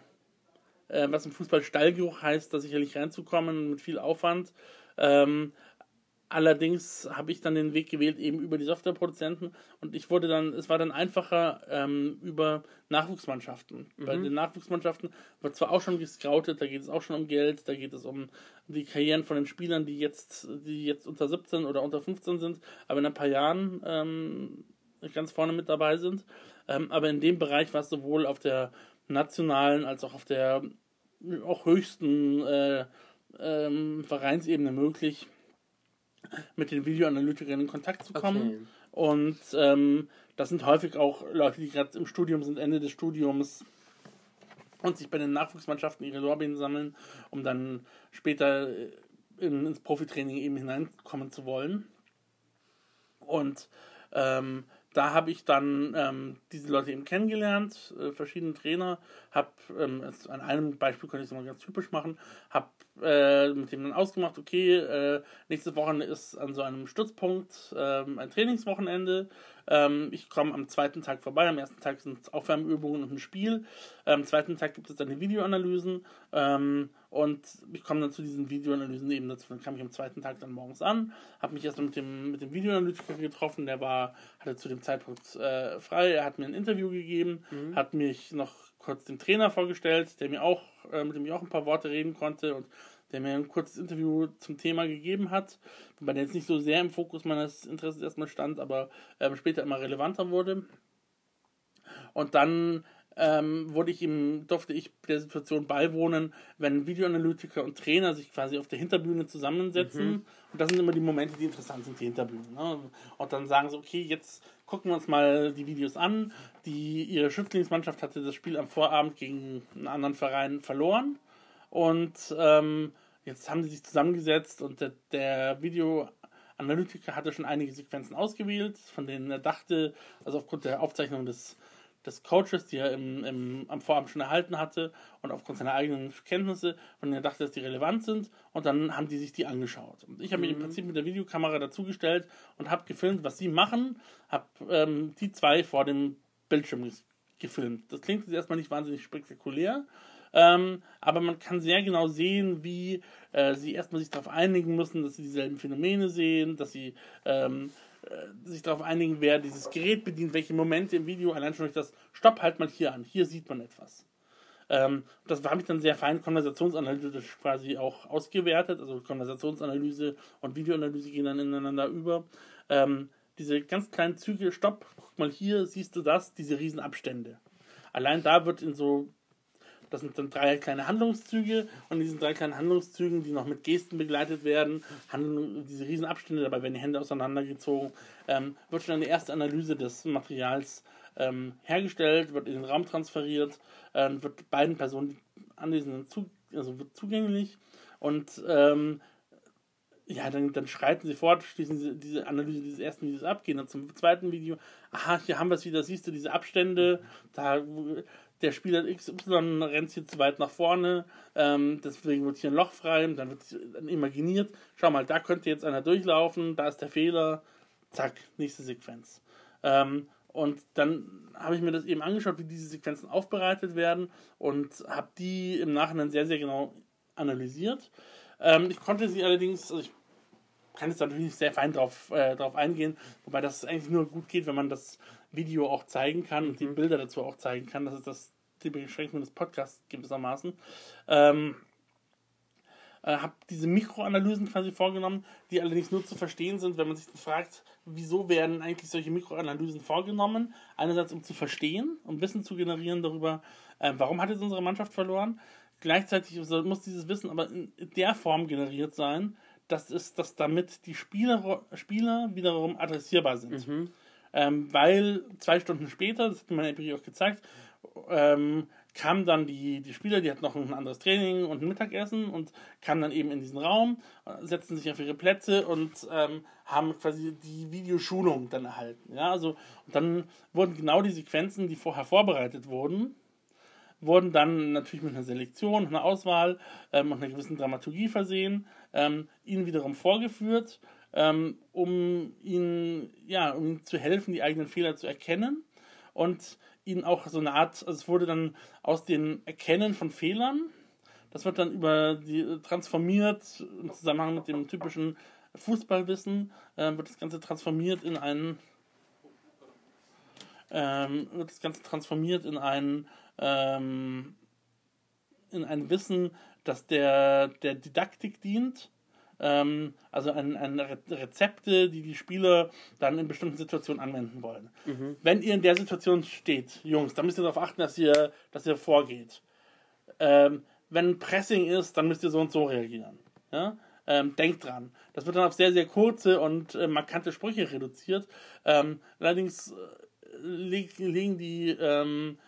äh, was im Fußball Stallgeruch heißt, da sicherlich reinzukommen, mit viel Aufwand. Ähm, allerdings habe ich dann den Weg gewählt, eben über die Softwareproduzenten und ich wurde dann, es war dann einfacher ähm, über Nachwuchsmannschaften. Mhm. Bei den Nachwuchsmannschaften wird zwar auch schon gescoutet, da geht es auch schon um Geld, da geht es um die Karrieren von den Spielern, die jetzt, die jetzt unter 17 oder unter 15 sind, aber in ein paar Jahren ähm, ganz vorne mit dabei sind. Ähm, aber in dem Bereich war es sowohl auf der nationalen als auch auf der auch höchsten äh, ähm, Vereinsebene möglich, mit den Videoanalytikern in Kontakt zu kommen. Okay. Und ähm, das sind häufig auch Leute, die gerade im Studium sind, Ende des Studiums und sich bei den Nachwuchsmannschaften ihre Lorbeeren sammeln, um dann später in, ins Profitraining eben hineinkommen zu wollen. Und ähm, da habe ich dann ähm, diese Leute eben kennengelernt, äh, verschiedene Trainer, habe ähm, an einem Beispiel könnte ich es mal ganz typisch machen, habe äh, mit dem dann ausgemacht, okay, äh, nächste Woche ist an so einem Stützpunkt ähm, ein Trainingswochenende. Ähm, ich komme am zweiten Tag vorbei. Am ersten Tag sind Aufwärmübungen und ein Spiel. Am zweiten Tag gibt es dann die Videoanalysen. Ähm, und ich komme dann zu diesen Videoanalysen eben dazu. Dann kam ich am zweiten Tag dann morgens an, habe mich erst mit dem, mit dem Videoanalytiker getroffen. Der war, hatte zu dem Zeitpunkt äh, frei. Er hat mir ein Interview gegeben, mhm. hat mich noch kurz den Trainer vorgestellt, der mir auch, äh, mit dem ich auch ein paar Worte reden konnte und der mir ein kurzes Interview zum Thema gegeben hat, wobei der jetzt nicht so sehr im Fokus meines Interesses erstmal stand, aber äh, später immer relevanter wurde. Und dann ähm, wurde ich ihm, durfte ich der Situation beiwohnen, wenn Videoanalytiker und Trainer sich quasi auf der Hinterbühne zusammensetzen. Mhm. Und das sind immer die Momente, die interessant sind, die Hinterbühne. Ne? Und dann sagen sie, okay, jetzt gucken wir uns mal die Videos an. Die, ihre Schützlingsmannschaft hatte das Spiel am Vorabend gegen einen anderen Verein verloren. Und ähm, jetzt haben sie sich zusammengesetzt und der, der Videoanalytiker hatte schon einige Sequenzen ausgewählt, von denen er dachte, also aufgrund der Aufzeichnung des des Coaches, die er im, im, am Vorabend schon erhalten hatte und aufgrund seiner eigenen Kenntnisse, von denen er dachte, dass die relevant sind. Und dann haben die sich die angeschaut. Und ich habe mhm. mich im Prinzip mit der Videokamera dazugestellt und habe gefilmt, was sie machen, habe ähm, die zwei vor dem Bildschirm gefilmt. Das klingt jetzt erstmal nicht wahnsinnig spektakulär, ähm, aber man kann sehr genau sehen, wie äh, sie erstmal sich darauf einigen müssen, dass sie dieselben Phänomene sehen, dass sie ähm, äh, sich darauf einigen, wer dieses Gerät bedient, welche Momente im Video, allein schon durch das Stopp, halt mal hier an, hier sieht man etwas. Ähm, das habe ich dann sehr fein konversationsanalytisch quasi auch ausgewertet. Also Konversationsanalyse und Videoanalyse gehen dann ineinander über. Ähm, diese ganz kleinen Züge, stopp, guck mal hier, siehst du das, diese Riesenabstände. Allein da wird in so, das sind dann drei kleine Handlungszüge und in diesen drei kleinen Handlungszügen, die noch mit Gesten begleitet werden, handeln diese Riesenabstände, dabei werden die Hände auseinandergezogen, ähm, wird schon eine erste Analyse des Materials ähm, hergestellt, wird in den Raum transferiert, äh, wird beiden Personen anwesenden zu, also wird zugänglich und ähm, ja, dann, dann schreiten sie fort, schließen sie diese Analyse dieses ersten Videos ab, gehen dann zum zweiten Video. Aha, hier haben wir es wieder, siehst du diese Abstände, da der Spieler XY rennt hier zu weit nach vorne, ähm, deswegen wird hier ein Loch frei, dann wird dann imaginiert, schau mal, da könnte jetzt einer durchlaufen, da ist der Fehler, zack, nächste Sequenz. Ähm, und dann habe ich mir das eben angeschaut, wie diese Sequenzen aufbereitet werden und habe die im Nachhinein sehr, sehr genau analysiert. Ähm, ich konnte sie allerdings, also ich kann jetzt natürlich nicht sehr fein drauf, äh, drauf eingehen, wobei das eigentlich nur gut geht, wenn man das Video auch zeigen kann und die mhm. Bilder dazu auch zeigen kann. Das ist das die Beschränkung des Podcasts gewissermaßen. Ähm, äh, habe diese Mikroanalysen quasi vorgenommen, die allerdings nur zu verstehen sind, wenn man sich fragt, wieso werden eigentlich solche Mikroanalysen vorgenommen? Einerseits, um zu verstehen, um Wissen zu generieren darüber, äh, warum hat jetzt unsere Mannschaft verloren. Gleichzeitig muss dieses Wissen aber in der Form generiert sein, dass, es, dass damit die Spieler, Spieler wiederum adressierbar sind. Mhm. Ähm, weil zwei Stunden später, das hat mir Empirie auch gezeigt, ähm, kamen dann die, die Spieler, die hatten noch ein anderes Training und ein Mittagessen und kamen dann eben in diesen Raum, äh, setzten sich auf ihre Plätze und ähm, haben quasi die Videoschulung dann erhalten. Ja, also und dann wurden genau die Sequenzen, die vorher vorbereitet wurden, wurden dann natürlich mit einer Selektion, einer Auswahl ähm, und einer gewissen Dramaturgie versehen, ähm, ihnen wiederum vorgeführt, ähm, um ihnen ja, um ihnen zu helfen, die eigenen Fehler zu erkennen und ihnen auch so eine Art, also es wurde dann aus dem Erkennen von Fehlern, das wird dann über die transformiert im Zusammenhang mit dem typischen Fußballwissen, äh, wird das Ganze transformiert in einen ähm, wird das Ganze transformiert in ein ähm, in ein Wissen, das der, der Didaktik dient ähm, also an, an Rezepte, die die Spieler dann in bestimmten Situationen anwenden wollen. Mhm. Wenn ihr in der Situation steht, Jungs, dann müsst ihr darauf achten, dass ihr, dass ihr vorgeht. Ähm, wenn Pressing ist, dann müsst ihr so und so reagieren. Ja? Ähm, denkt dran. Das wird dann auf sehr, sehr kurze und äh, markante Sprüche reduziert. Ähm, allerdings äh, legen die ähm,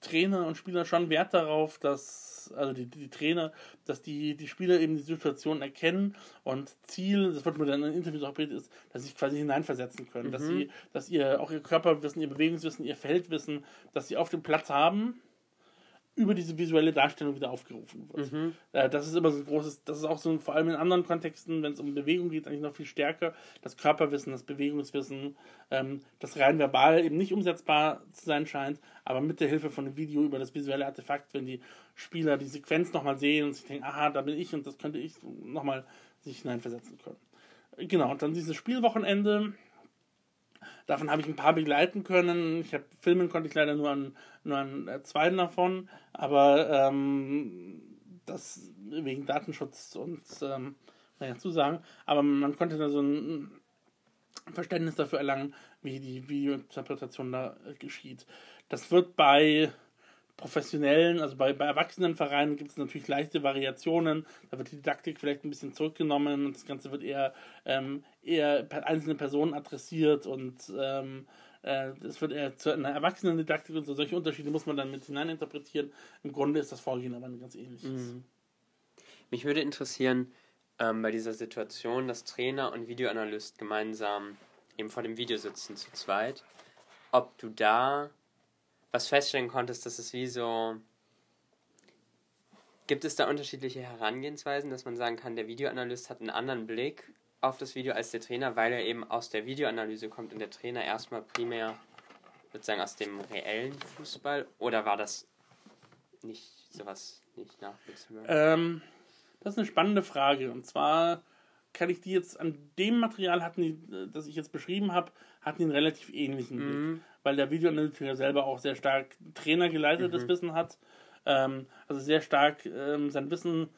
Trainer und Spieler schon Wert darauf, dass, also die, die Trainer, dass die, die Spieler eben die Situation erkennen und Ziel, das wird mir dann in Interviews auch berichtet, ist, dass sie sich quasi hineinversetzen können, mhm. dass sie, dass ihr auch ihr Körperwissen, ihr Bewegungswissen, ihr Feldwissen, dass sie auf dem Platz haben über diese visuelle Darstellung wieder aufgerufen wird. Mhm. Äh, das ist immer so ein großes, das ist auch so, vor allem in anderen Kontexten, wenn es um Bewegung geht, eigentlich noch viel stärker. Das Körperwissen, das Bewegungswissen, ähm, das rein verbal eben nicht umsetzbar zu sein scheint, aber mit der Hilfe von einem Video über das visuelle Artefakt, wenn die Spieler die Sequenz nochmal sehen und sich denken, aha, da bin ich und das könnte ich nochmal sich hineinversetzen können. Genau, und dann dieses Spielwochenende Davon habe ich ein paar begleiten können. Ich habe filmen konnte ich leider nur an, nur an äh, zwei davon, aber ähm, das wegen Datenschutz und ähm, naja, Zusagen. Aber man konnte da so ein Verständnis dafür erlangen, wie die Videointerpretation da geschieht. Das wird bei professionellen, also bei, bei Erwachsenenvereinen gibt es natürlich leichte Variationen. Da wird die Didaktik vielleicht ein bisschen zurückgenommen und das Ganze wird eher, ähm, eher einzelne Personen adressiert und ähm, äh, es wird eher zu einer Erwachsenendidaktik und so. Solche Unterschiede muss man dann mit hineininterpretieren. Im Grunde ist das Vorgehen aber ein ganz ähnliches. Mhm. Mich würde interessieren, ähm, bei dieser Situation, dass Trainer und Videoanalyst gemeinsam eben vor dem Video sitzen zu zweit, ob du da was feststellen konntest, dass es wie so. Gibt es da unterschiedliche Herangehensweisen, dass man sagen kann, der Videoanalyst hat einen anderen Blick auf das Video als der Trainer, weil er eben aus der Videoanalyse kommt und der Trainer erstmal primär sozusagen aus dem reellen Fußball? Oder war das nicht sowas nicht nachvollziehbar? Ähm, das ist eine spannende Frage. Und zwar kann ich die jetzt an dem Material hatten die, das ich jetzt beschrieben habe, hatten einen relativ ähnlichen mhm. Blick, weil der Videoanalytiker selber auch sehr stark trainergeleitetes mhm. Wissen hat, ähm, also sehr stark ähm, sein Wissen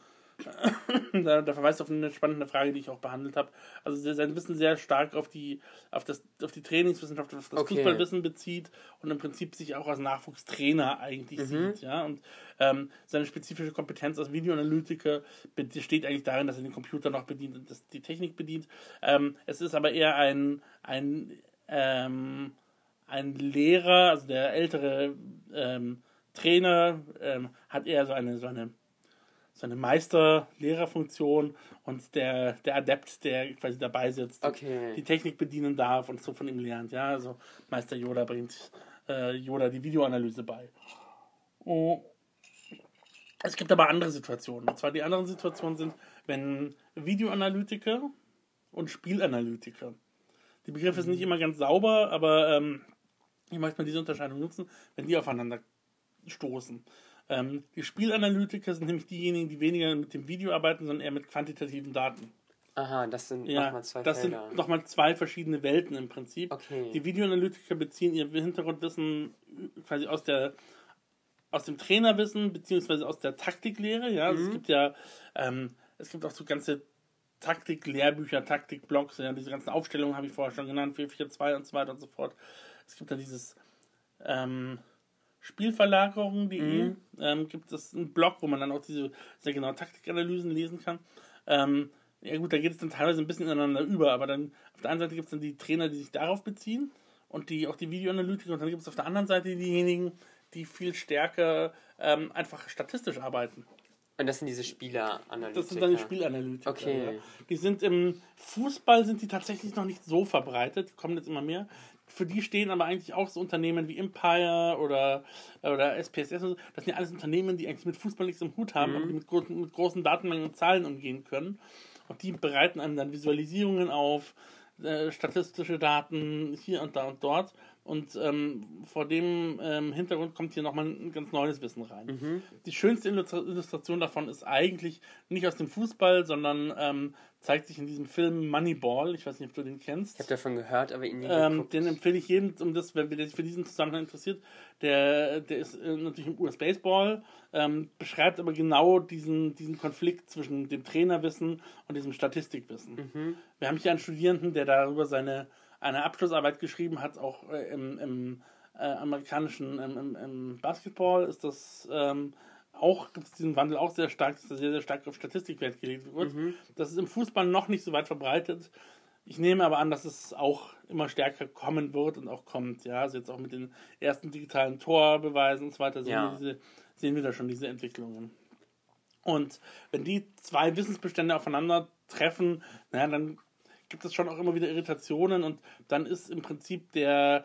(laughs) da, da verweist auf eine spannende Frage, die ich auch behandelt habe. Also sein Wissen sehr stark auf die, auf das, auf die Trainingswissenschaft, auf das okay. Fußballwissen bezieht und im Prinzip sich auch als Nachwuchstrainer eigentlich mhm. sieht. Ja? Und ähm, seine spezifische Kompetenz als Videoanalytiker besteht eigentlich darin, dass er den Computer noch bedient und das, die Technik bedient. Ähm, es ist aber eher ein, ein, ähm, ein Lehrer, also der ältere ähm, Trainer, ähm, hat eher so eine, so eine so eine Meister-Lehrer-Funktion und der, der Adept, der quasi dabei sitzt, okay. die Technik bedienen darf und so von ihm lernt. Ja, also Meister Yoda bringt äh, Yoda die Videoanalyse bei. Oh. Es gibt aber andere Situationen. Und zwar die anderen Situationen sind, wenn Videoanalytiker und Spielanalytiker. Die Begriffe sind nicht immer ganz sauber, aber ähm, ich möchte mal diese Unterscheidung nutzen, wenn die aufeinander stoßen. Ähm, die Spielanalytiker sind nämlich diejenigen, die weniger mit dem Video arbeiten, sondern eher mit quantitativen Daten. Aha, das sind ja, nochmal zwei Das Felder. sind nochmal zwei verschiedene Welten im Prinzip. Okay. Die Videoanalytiker beziehen ihr Hintergrundwissen quasi aus der aus dem Trainerwissen beziehungsweise aus der Taktiklehre. Ja, also mhm. es gibt ja ähm, es gibt auch so ganze Taktik-Lehrbücher, Taktik-Blogs, ja, diese ganzen Aufstellungen habe ich vorher schon genannt, 442 und so weiter und so fort. Es gibt da dieses ähm, Spielverlagerung.de mhm. ähm, gibt es einen Blog, wo man dann auch diese sehr genaue Taktikanalysen lesen kann. Ähm, ja gut, da geht es dann teilweise ein bisschen ineinander über, aber dann auf der einen Seite gibt es dann die Trainer, die sich darauf beziehen und die auch die Videoanalytiker und dann gibt es auf der anderen Seite diejenigen, die viel stärker ähm, einfach statistisch arbeiten. Und das sind diese Spieleranalytiker. Das sind dann die Spielanalytiker. Okay. Ja. Die sind im Fußball sind die tatsächlich noch nicht so verbreitet, die kommen jetzt immer mehr für die stehen aber eigentlich auch so Unternehmen wie Empire oder, oder SPSS. Das sind ja alles Unternehmen, die eigentlich mit Fußball nichts im Hut haben, mhm. aber die mit, gro mit großen Datenmengen und Zahlen umgehen können. Und die bereiten einem dann Visualisierungen auf, äh, statistische Daten hier und da und dort. Und ähm, vor dem ähm, Hintergrund kommt hier nochmal ein ganz neues Wissen rein. Mhm. Die schönste Illustration davon ist eigentlich nicht aus dem Fußball, sondern ähm, zeigt sich in diesem Film Moneyball. Ich weiß nicht, ob du den kennst. Ich habe davon gehört, aber ihn nie ähm, Den empfehle ich jedem, um das, wenn sich für diesen Zusammenhang interessiert. Der, der ist äh, natürlich im US-Baseball, ähm, beschreibt aber genau diesen, diesen Konflikt zwischen dem Trainerwissen und diesem Statistikwissen. Mhm. Wir haben hier einen Studierenden, der darüber seine eine Abschlussarbeit geschrieben hat, auch äh, im, im äh, amerikanischen im, im, Basketball ist das ähm, auch, gibt es diesen Wandel auch sehr stark, dass da sehr, sehr stark auf Statistikwert gelegt wird. Mhm. Das ist im Fußball noch nicht so weit verbreitet. Ich nehme aber an, dass es auch immer stärker kommen wird und auch kommt. Ja, also jetzt auch mit den ersten digitalen Torbeweisen und so weiter sehen, ja. wir, diese, sehen wir da schon diese Entwicklungen. Und wenn die zwei Wissensbestände aufeinander treffen, naja, dann gibt es schon auch immer wieder Irritationen und dann ist im Prinzip der,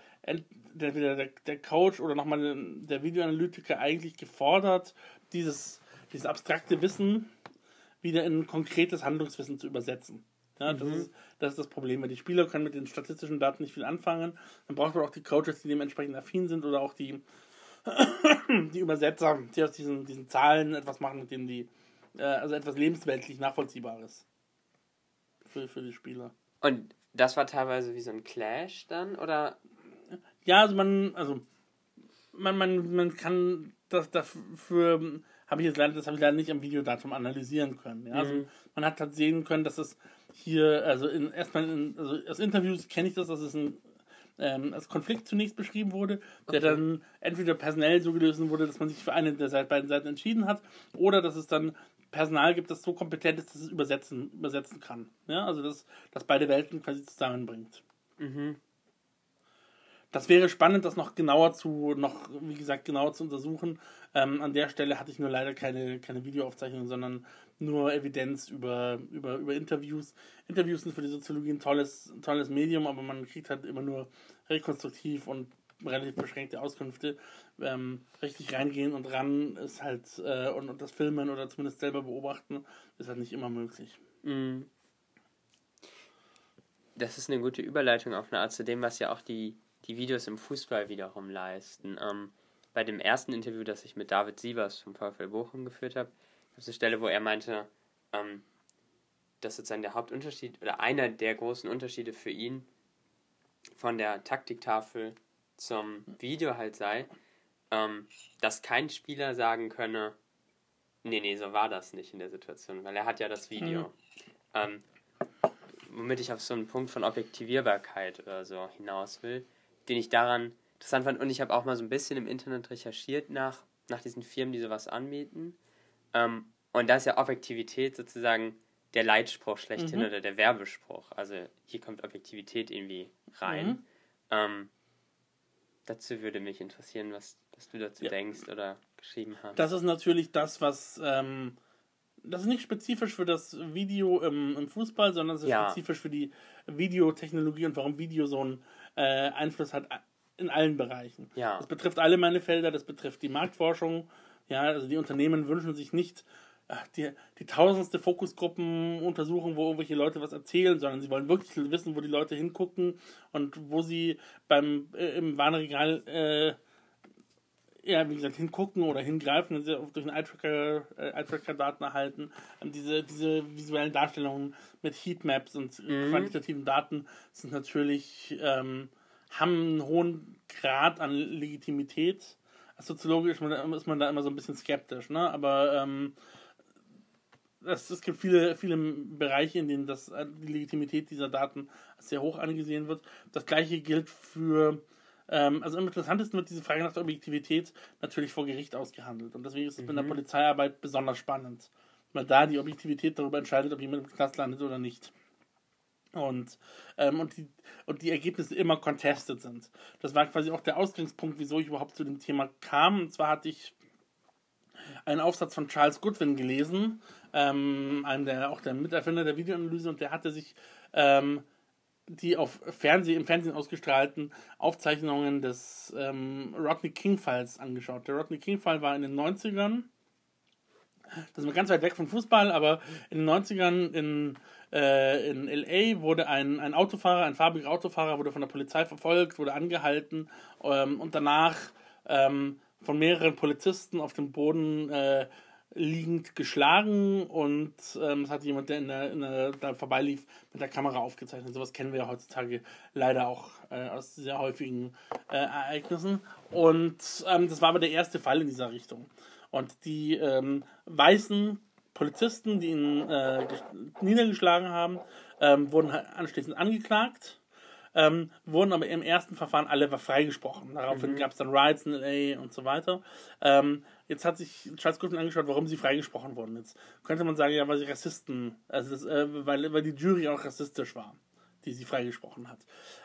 der, der, der Coach oder nochmal der Videoanalytiker eigentlich gefordert, dieses, dieses abstrakte Wissen wieder in konkretes Handlungswissen zu übersetzen. Ja, das, mhm. ist, das ist das Problem, weil die Spieler können mit den statistischen Daten nicht viel anfangen. Dann braucht man auch die Coaches, die dementsprechend affin sind oder auch die, (coughs) die Übersetzer, die aus diesen, diesen Zahlen etwas machen, mit denen die, äh, also etwas lebensweltlich Nachvollziehbares für, für die Spieler. Und das war teilweise wie so ein Clash dann, oder? Ja, also man, also man, man, man kann das dafür habe ich jetzt leider, das habe ich leider nicht am Videodatum analysieren können. Ja? Also mhm. man hat halt sehen können, dass es hier, also in, erstmal in, also aus Interviews kenne ich das, dass es ein ähm, als Konflikt zunächst beschrieben wurde, der okay. dann entweder personell so gelöst wurde, dass man sich für eine der beiden Seiten entschieden hat, oder dass es dann Personal gibt, das so kompetent ist, dass es übersetzen, übersetzen kann. Ja? Also dass, dass beide Welten quasi zusammenbringt. Mhm das wäre spannend, das noch genauer zu, noch, wie gesagt, genauer zu untersuchen. Ähm, an der Stelle hatte ich nur leider keine, keine Videoaufzeichnung, sondern nur Evidenz über, über, über Interviews. Interviews sind für die Soziologie ein tolles, tolles Medium, aber man kriegt halt immer nur rekonstruktiv und relativ beschränkte Auskünfte. Ähm, richtig reingehen und ran ist halt, äh, und, und das Filmen oder zumindest selber beobachten, ist halt nicht immer möglich. Mhm. Das ist eine gute Überleitung auf eine Art zu dem, was ja auch die die Videos im Fußball wiederum leisten. Ähm, bei dem ersten Interview, das ich mit David Sievers vom VfL Bochum geführt habe, gab es eine Stelle, wo er meinte, ähm, dass sozusagen der Hauptunterschied oder einer der großen Unterschiede für ihn von der Taktiktafel zum Video halt sei, ähm, dass kein Spieler sagen könne, nee, nee, so war das nicht in der Situation, weil er hat ja das Video. Mhm. Ähm, womit ich auf so einen Punkt von Objektivierbarkeit oder so hinaus will, den ich daran interessant fand. Und ich habe auch mal so ein bisschen im Internet recherchiert nach, nach diesen Firmen, die sowas anbieten. Ähm, und da ist ja Objektivität sozusagen der Leitspruch schlechthin mhm. oder der Werbespruch. Also hier kommt Objektivität irgendwie rein. Mhm. Ähm, dazu würde mich interessieren, was, was du dazu ja. denkst oder geschrieben hast. Das ist natürlich das, was ähm, das ist nicht spezifisch für das Video im, im Fußball, sondern es ist ja. spezifisch für die Videotechnologie und warum Video so einen äh, Einfluss hat in allen Bereichen. Ja. Das betrifft alle meine Felder, das betrifft die Marktforschung. Ja, also die Unternehmen wünschen sich nicht die, die tausendste Fokusgruppenuntersuchung, wo irgendwelche Leute was erzählen, sondern sie wollen wirklich wissen, wo die Leute hingucken und wo sie beim äh, im Warenregal äh, ja, wie gesagt, hingucken oder hingreifen, wenn sie durch Eye-Tracker äh, Daten erhalten. Und diese, diese visuellen Darstellungen mit Heatmaps und mhm. quantitativen Daten sind natürlich, ähm, haben einen hohen Grad an Legitimität. Man, ist man da immer so ein bisschen skeptisch, ne? aber ähm, es, es gibt viele, viele Bereiche, in denen das, die Legitimität dieser Daten sehr hoch angesehen wird. Das gleiche gilt für ähm, also am interessantesten wird diese Frage nach der Objektivität natürlich vor Gericht ausgehandelt. Und deswegen ist es mhm. mit der Polizeiarbeit besonders spannend. Weil da die Objektivität darüber entscheidet, ob jemand im Knast landet oder nicht. Und, ähm, und, die, und die Ergebnisse immer contested sind. Das war quasi auch der Ausgangspunkt, wieso ich überhaupt zu dem Thema kam. Und zwar hatte ich einen Aufsatz von Charles Goodwin gelesen, ähm, einem der auch der Miterfinder der Videoanalyse, und der hatte sich ähm, die auf Fernseh, im Fernsehen ausgestrahlten Aufzeichnungen des ähm, Rodney King-Falls angeschaut. Der Rodney King-Fall war in den 90ern. Das ist ganz weit weg von Fußball, aber in den 90ern in, äh, in LA wurde ein, ein Autofahrer, ein farbiger Autofahrer, wurde von der Polizei verfolgt, wurde angehalten ähm, und danach ähm, von mehreren Polizisten auf dem Boden äh, liegend geschlagen und ähm, das hat jemand, der, in der, in der da vorbeilief, mit der Kamera aufgezeichnet. Sowas kennen wir ja heutzutage leider auch äh, aus sehr häufigen äh, Ereignissen. Und ähm, das war aber der erste Fall in dieser Richtung. Und die ähm, weißen Polizisten, die ihn äh, niedergeschlagen haben, ähm, wurden anschließend angeklagt. Ähm, wurden aber im ersten Verfahren alle freigesprochen. Daraufhin mhm. gab es dann Riots in LA und so weiter. Ähm, Jetzt hat sich Charles Griffin angeschaut, warum sie freigesprochen wurden. Jetzt könnte man sagen, ja, weil sie Rassisten, also das, äh, weil, weil die Jury auch rassistisch war, die sie freigesprochen hat.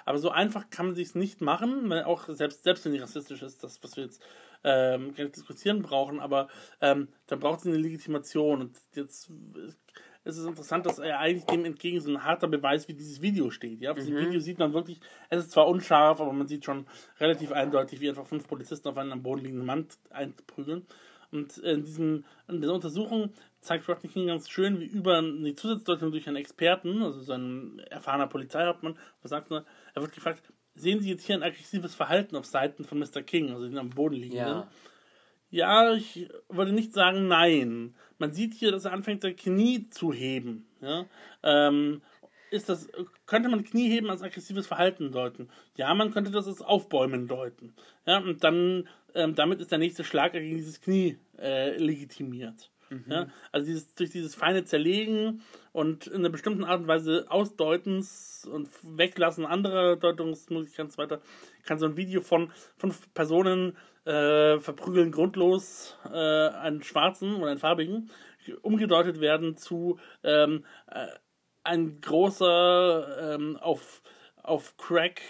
Aber so einfach kann man sich nicht machen, weil auch selbst, selbst wenn die rassistisch ist, das, was wir jetzt ähm, gar nicht diskutieren brauchen, aber ähm, dann braucht sie eine Legitimation. Und jetzt es ist interessant, dass er eigentlich dem entgegen so ein harter Beweis wie dieses Video steht. Ja, auf mhm. diesem Video sieht man wirklich, es ist zwar unscharf, aber man sieht schon relativ eindeutig, wie einfach fünf Polizisten auf einen am Boden liegenden Mann einprügeln. Und in, diesem, in dieser Untersuchung zeigt Rodney King ganz schön, wie über die Zusatzdeutung durch einen Experten, also so ein erfahrener Polizeihauptmann, was sagt er, er wird gefragt, sehen Sie jetzt hier ein aggressives Verhalten auf Seiten von Mr. King, also den am Boden liegenden? Ja. Ja, ich würde nicht sagen nein. Man sieht hier, dass er anfängt, sein Knie zu heben. Ja? Ähm, ist das, könnte man Knieheben als aggressives Verhalten deuten? Ja, man könnte das als Aufbäumen deuten. Ja, und dann, ähm, damit ist der nächste Schlag gegen dieses Knie äh, legitimiert. Mhm. Ja, also dieses, durch dieses feine Zerlegen und in einer bestimmten Art und Weise Ausdeutens und Weglassen anderer Deutungsmöglichkeiten und so weiter, kann so ein Video von fünf Personen äh, verprügeln grundlos äh, einen schwarzen oder einen farbigen umgedeutet werden zu ähm, äh, ein großer ähm, auf, auf Crack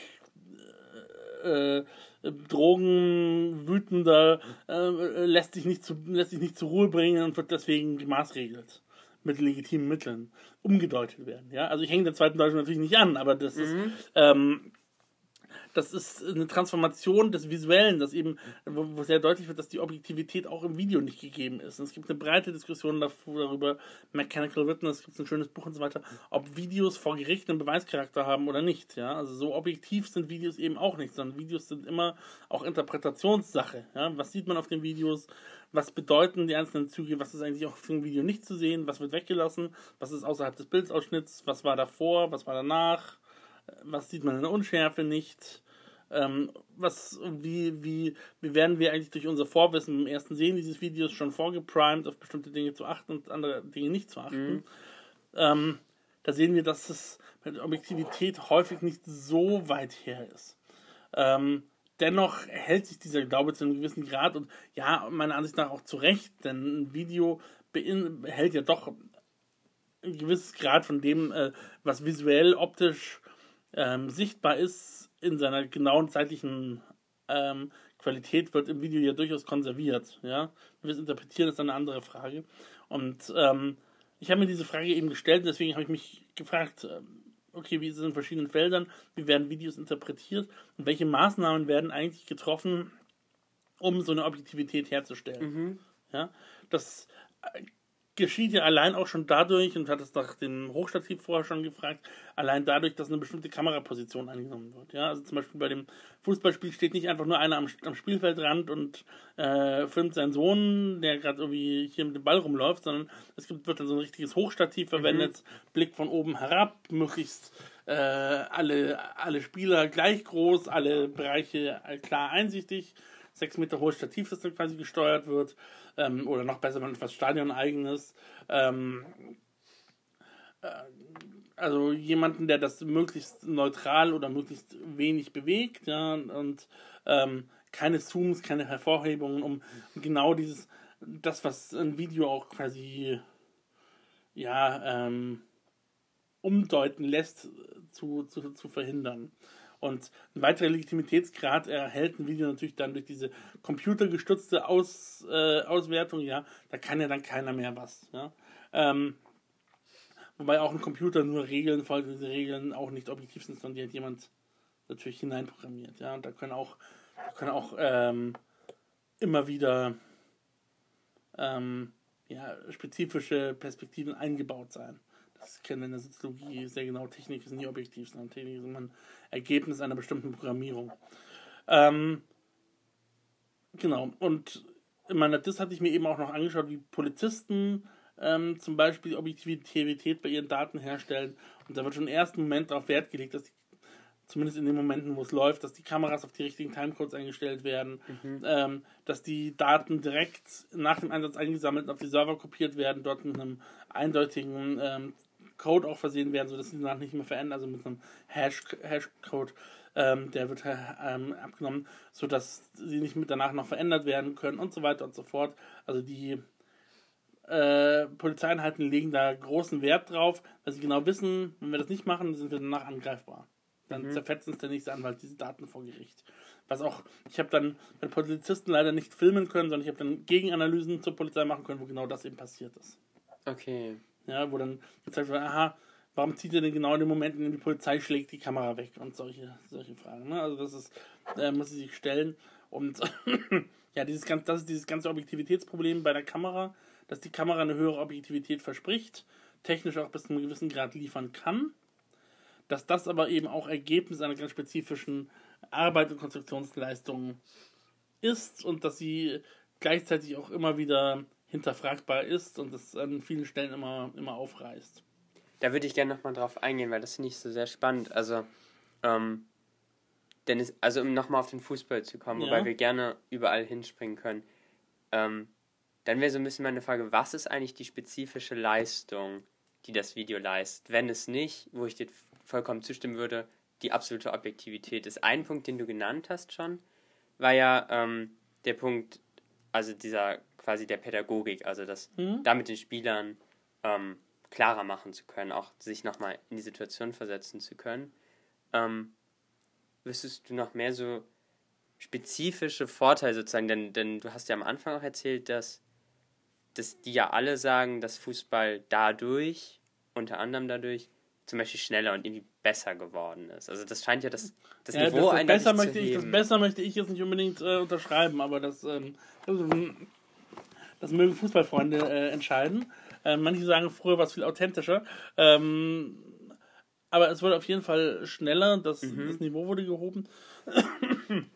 äh, Drogen wütender äh, lässt sich nicht zu lässt sich nicht zur Ruhe bringen und wird deswegen gemaßregelt mit legitimen Mitteln umgedeutet werden. Ja, also ich hänge der zweiten Deutung natürlich nicht an, aber das mhm. ist ähm, das ist eine Transformation des Visuellen, das eben, wo, wo, sehr deutlich wird, dass die Objektivität auch im Video nicht gegeben ist. Und es gibt eine breite Diskussion darüber, Mechanical Witness, es gibt ein schönes Buch und so weiter, ob Videos vor Gericht einen Beweischarakter haben oder nicht. Ja? Also so objektiv sind Videos eben auch nicht, sondern Videos sind immer auch Interpretationssache. Ja? Was sieht man auf den Videos? Was bedeuten die einzelnen Züge? Was ist eigentlich auch für ein Video nicht zu sehen? Was wird weggelassen? Was ist außerhalb des Bildausschnitts? Was war davor? Was war danach? Was sieht man in der Unschärfe nicht, ähm, was, wie, wie, wie werden wir eigentlich durch unser Vorwissen im ersten Sehen dieses Videos schon vorgeprimed, auf bestimmte Dinge zu achten und andere Dinge nicht zu achten. Mhm. Ähm, da sehen wir, dass es mit Objektivität häufig nicht so weit her ist. Ähm, dennoch hält sich dieser Glaube zu einem gewissen Grad und ja, meiner Ansicht nach auch zu Recht, denn ein Video behält ja doch ein gewisses Grad von dem, äh, was visuell, optisch ähm, sichtbar ist in seiner genauen zeitlichen ähm, Qualität, wird im Video ja durchaus konserviert. Ja? Wie wir es interpretieren, ist eine andere Frage. Und ähm, ich habe mir diese Frage eben gestellt, deswegen habe ich mich gefragt, ähm, okay, wie ist es in verschiedenen Feldern, wie werden Videos interpretiert und welche Maßnahmen werden eigentlich getroffen, um so eine Objektivität herzustellen. Mhm. Ja, das äh, geschieht ja allein auch schon dadurch, und hat es nach dem Hochstativ vorher schon gefragt, allein dadurch, dass eine bestimmte Kameraposition eingenommen wird. Ja, also zum Beispiel bei dem Fußballspiel steht nicht einfach nur einer am, am Spielfeldrand und äh, filmt seinen Sohn, der gerade irgendwie hier mit dem Ball rumläuft, sondern es gibt, wird dann so ein richtiges Hochstativ verwendet, mhm. Blick von oben herab, möglichst äh, alle, alle Spieler gleich groß, alle Bereiche klar einsichtig, sechs Meter hohes Stativ, das dann quasi gesteuert wird ähm, oder noch besser, wenn etwas Stadioneigenes. Ähm, äh, also jemanden, der das möglichst neutral oder möglichst wenig bewegt, ja, und ähm, keine Zooms, keine Hervorhebungen, um genau dieses, das, was ein Video auch quasi, ja, ähm, umdeuten lässt, zu, zu, zu verhindern. Und ein weiterer Legitimitätsgrad erhält ein Video natürlich dann durch diese computergestützte Aus, äh, Auswertung, ja, da kann ja dann keiner mehr was. Ja. Ähm, wobei auch ein Computer nur Regeln folgt, diese Regeln auch nicht objektiv sind, sondern die hat jemand natürlich hineinprogrammiert. Ja. Und da können auch, da können auch ähm, immer wieder ähm, ja, spezifische Perspektiven eingebaut sein das kennen wir in der Soziologie sehr genau, Technik ist nie objektiv, sondern Technik ist immer ein Ergebnis einer bestimmten Programmierung. Ähm, genau, und in meiner Dis hatte ich mir eben auch noch angeschaut, wie Polizisten ähm, zum Beispiel Objektivität bei ihren Daten herstellen. Und da wird schon im ersten Moment darauf Wert gelegt, dass die, zumindest in den Momenten, wo es läuft, dass die Kameras auf die richtigen Timecodes eingestellt werden, mhm. ähm, dass die Daten direkt nach dem Einsatz eingesammelt und auf die Server kopiert werden, dort mit einem eindeutigen ähm, Code auch versehen werden, sodass sie danach nicht mehr verändern, also mit einem Hash, Hashcode, ähm, der wird ähm, abgenommen, sodass sie nicht mit danach noch verändert werden können und so weiter und so fort. Also die äh, Polizeieinheiten legen da großen Wert drauf, weil sie genau wissen, wenn wir das nicht machen, sind wir danach angreifbar. Dann mhm. zerfetzen es der nächste Anwalt diese Daten vor Gericht. Was auch, ich habe dann bei Polizisten leider nicht filmen können, sondern ich habe dann Gegenanalysen zur Polizei machen können, wo genau das eben passiert ist. Okay. Ja, wo dann gezeigt wird, aha, warum zieht er denn genau in den Moment, in dem die Polizei schlägt die Kamera weg und solche, solche Fragen. Ne? Also das ist, äh, muss sie sich stellen. Und (clears throat) ja, dieses ganz, das ist dieses ganze Objektivitätsproblem bei der Kamera, dass die Kamera eine höhere Objektivität verspricht, technisch auch bis zu einem gewissen Grad liefern kann, dass das aber eben auch Ergebnis einer ganz spezifischen Arbeit und Konstruktionsleistung ist und dass sie gleichzeitig auch immer wieder hinterfragbar ist und das an vielen Stellen immer, immer aufreißt. Da würde ich gerne nochmal drauf eingehen, weil das finde ich so sehr spannend. Also, ähm, denn es, also um nochmal auf den Fußball zu kommen, ja. wobei wir gerne überall hinspringen können, ähm, dann wäre so ein bisschen meine Frage, was ist eigentlich die spezifische Leistung, die das Video leistet? Wenn es nicht, wo ich dir vollkommen zustimmen würde, die absolute Objektivität ist. Ein Punkt, den du genannt hast schon, war ja ähm, der Punkt, also dieser quasi der Pädagogik, also das mhm. damit den Spielern ähm, klarer machen zu können, auch sich nochmal in die Situation versetzen zu können. Ähm, wüsstest du noch mehr so spezifische Vorteile sozusagen, denn, denn du hast ja am Anfang auch erzählt, dass, dass die ja alle sagen, dass Fußball dadurch, unter anderem dadurch, zum Beispiel schneller und irgendwie besser geworden ist. Also das scheint ja das, das ja, Niveau das, besser möchte ich, Das besser möchte ich jetzt nicht unbedingt äh, unterschreiben, aber das, ähm, das mögen Fußballfreunde äh, entscheiden. Äh, manche sagen, früher war es viel authentischer. Ähm, aber es wurde auf jeden Fall schneller, das, mhm. das Niveau wurde gehoben. (clears throat)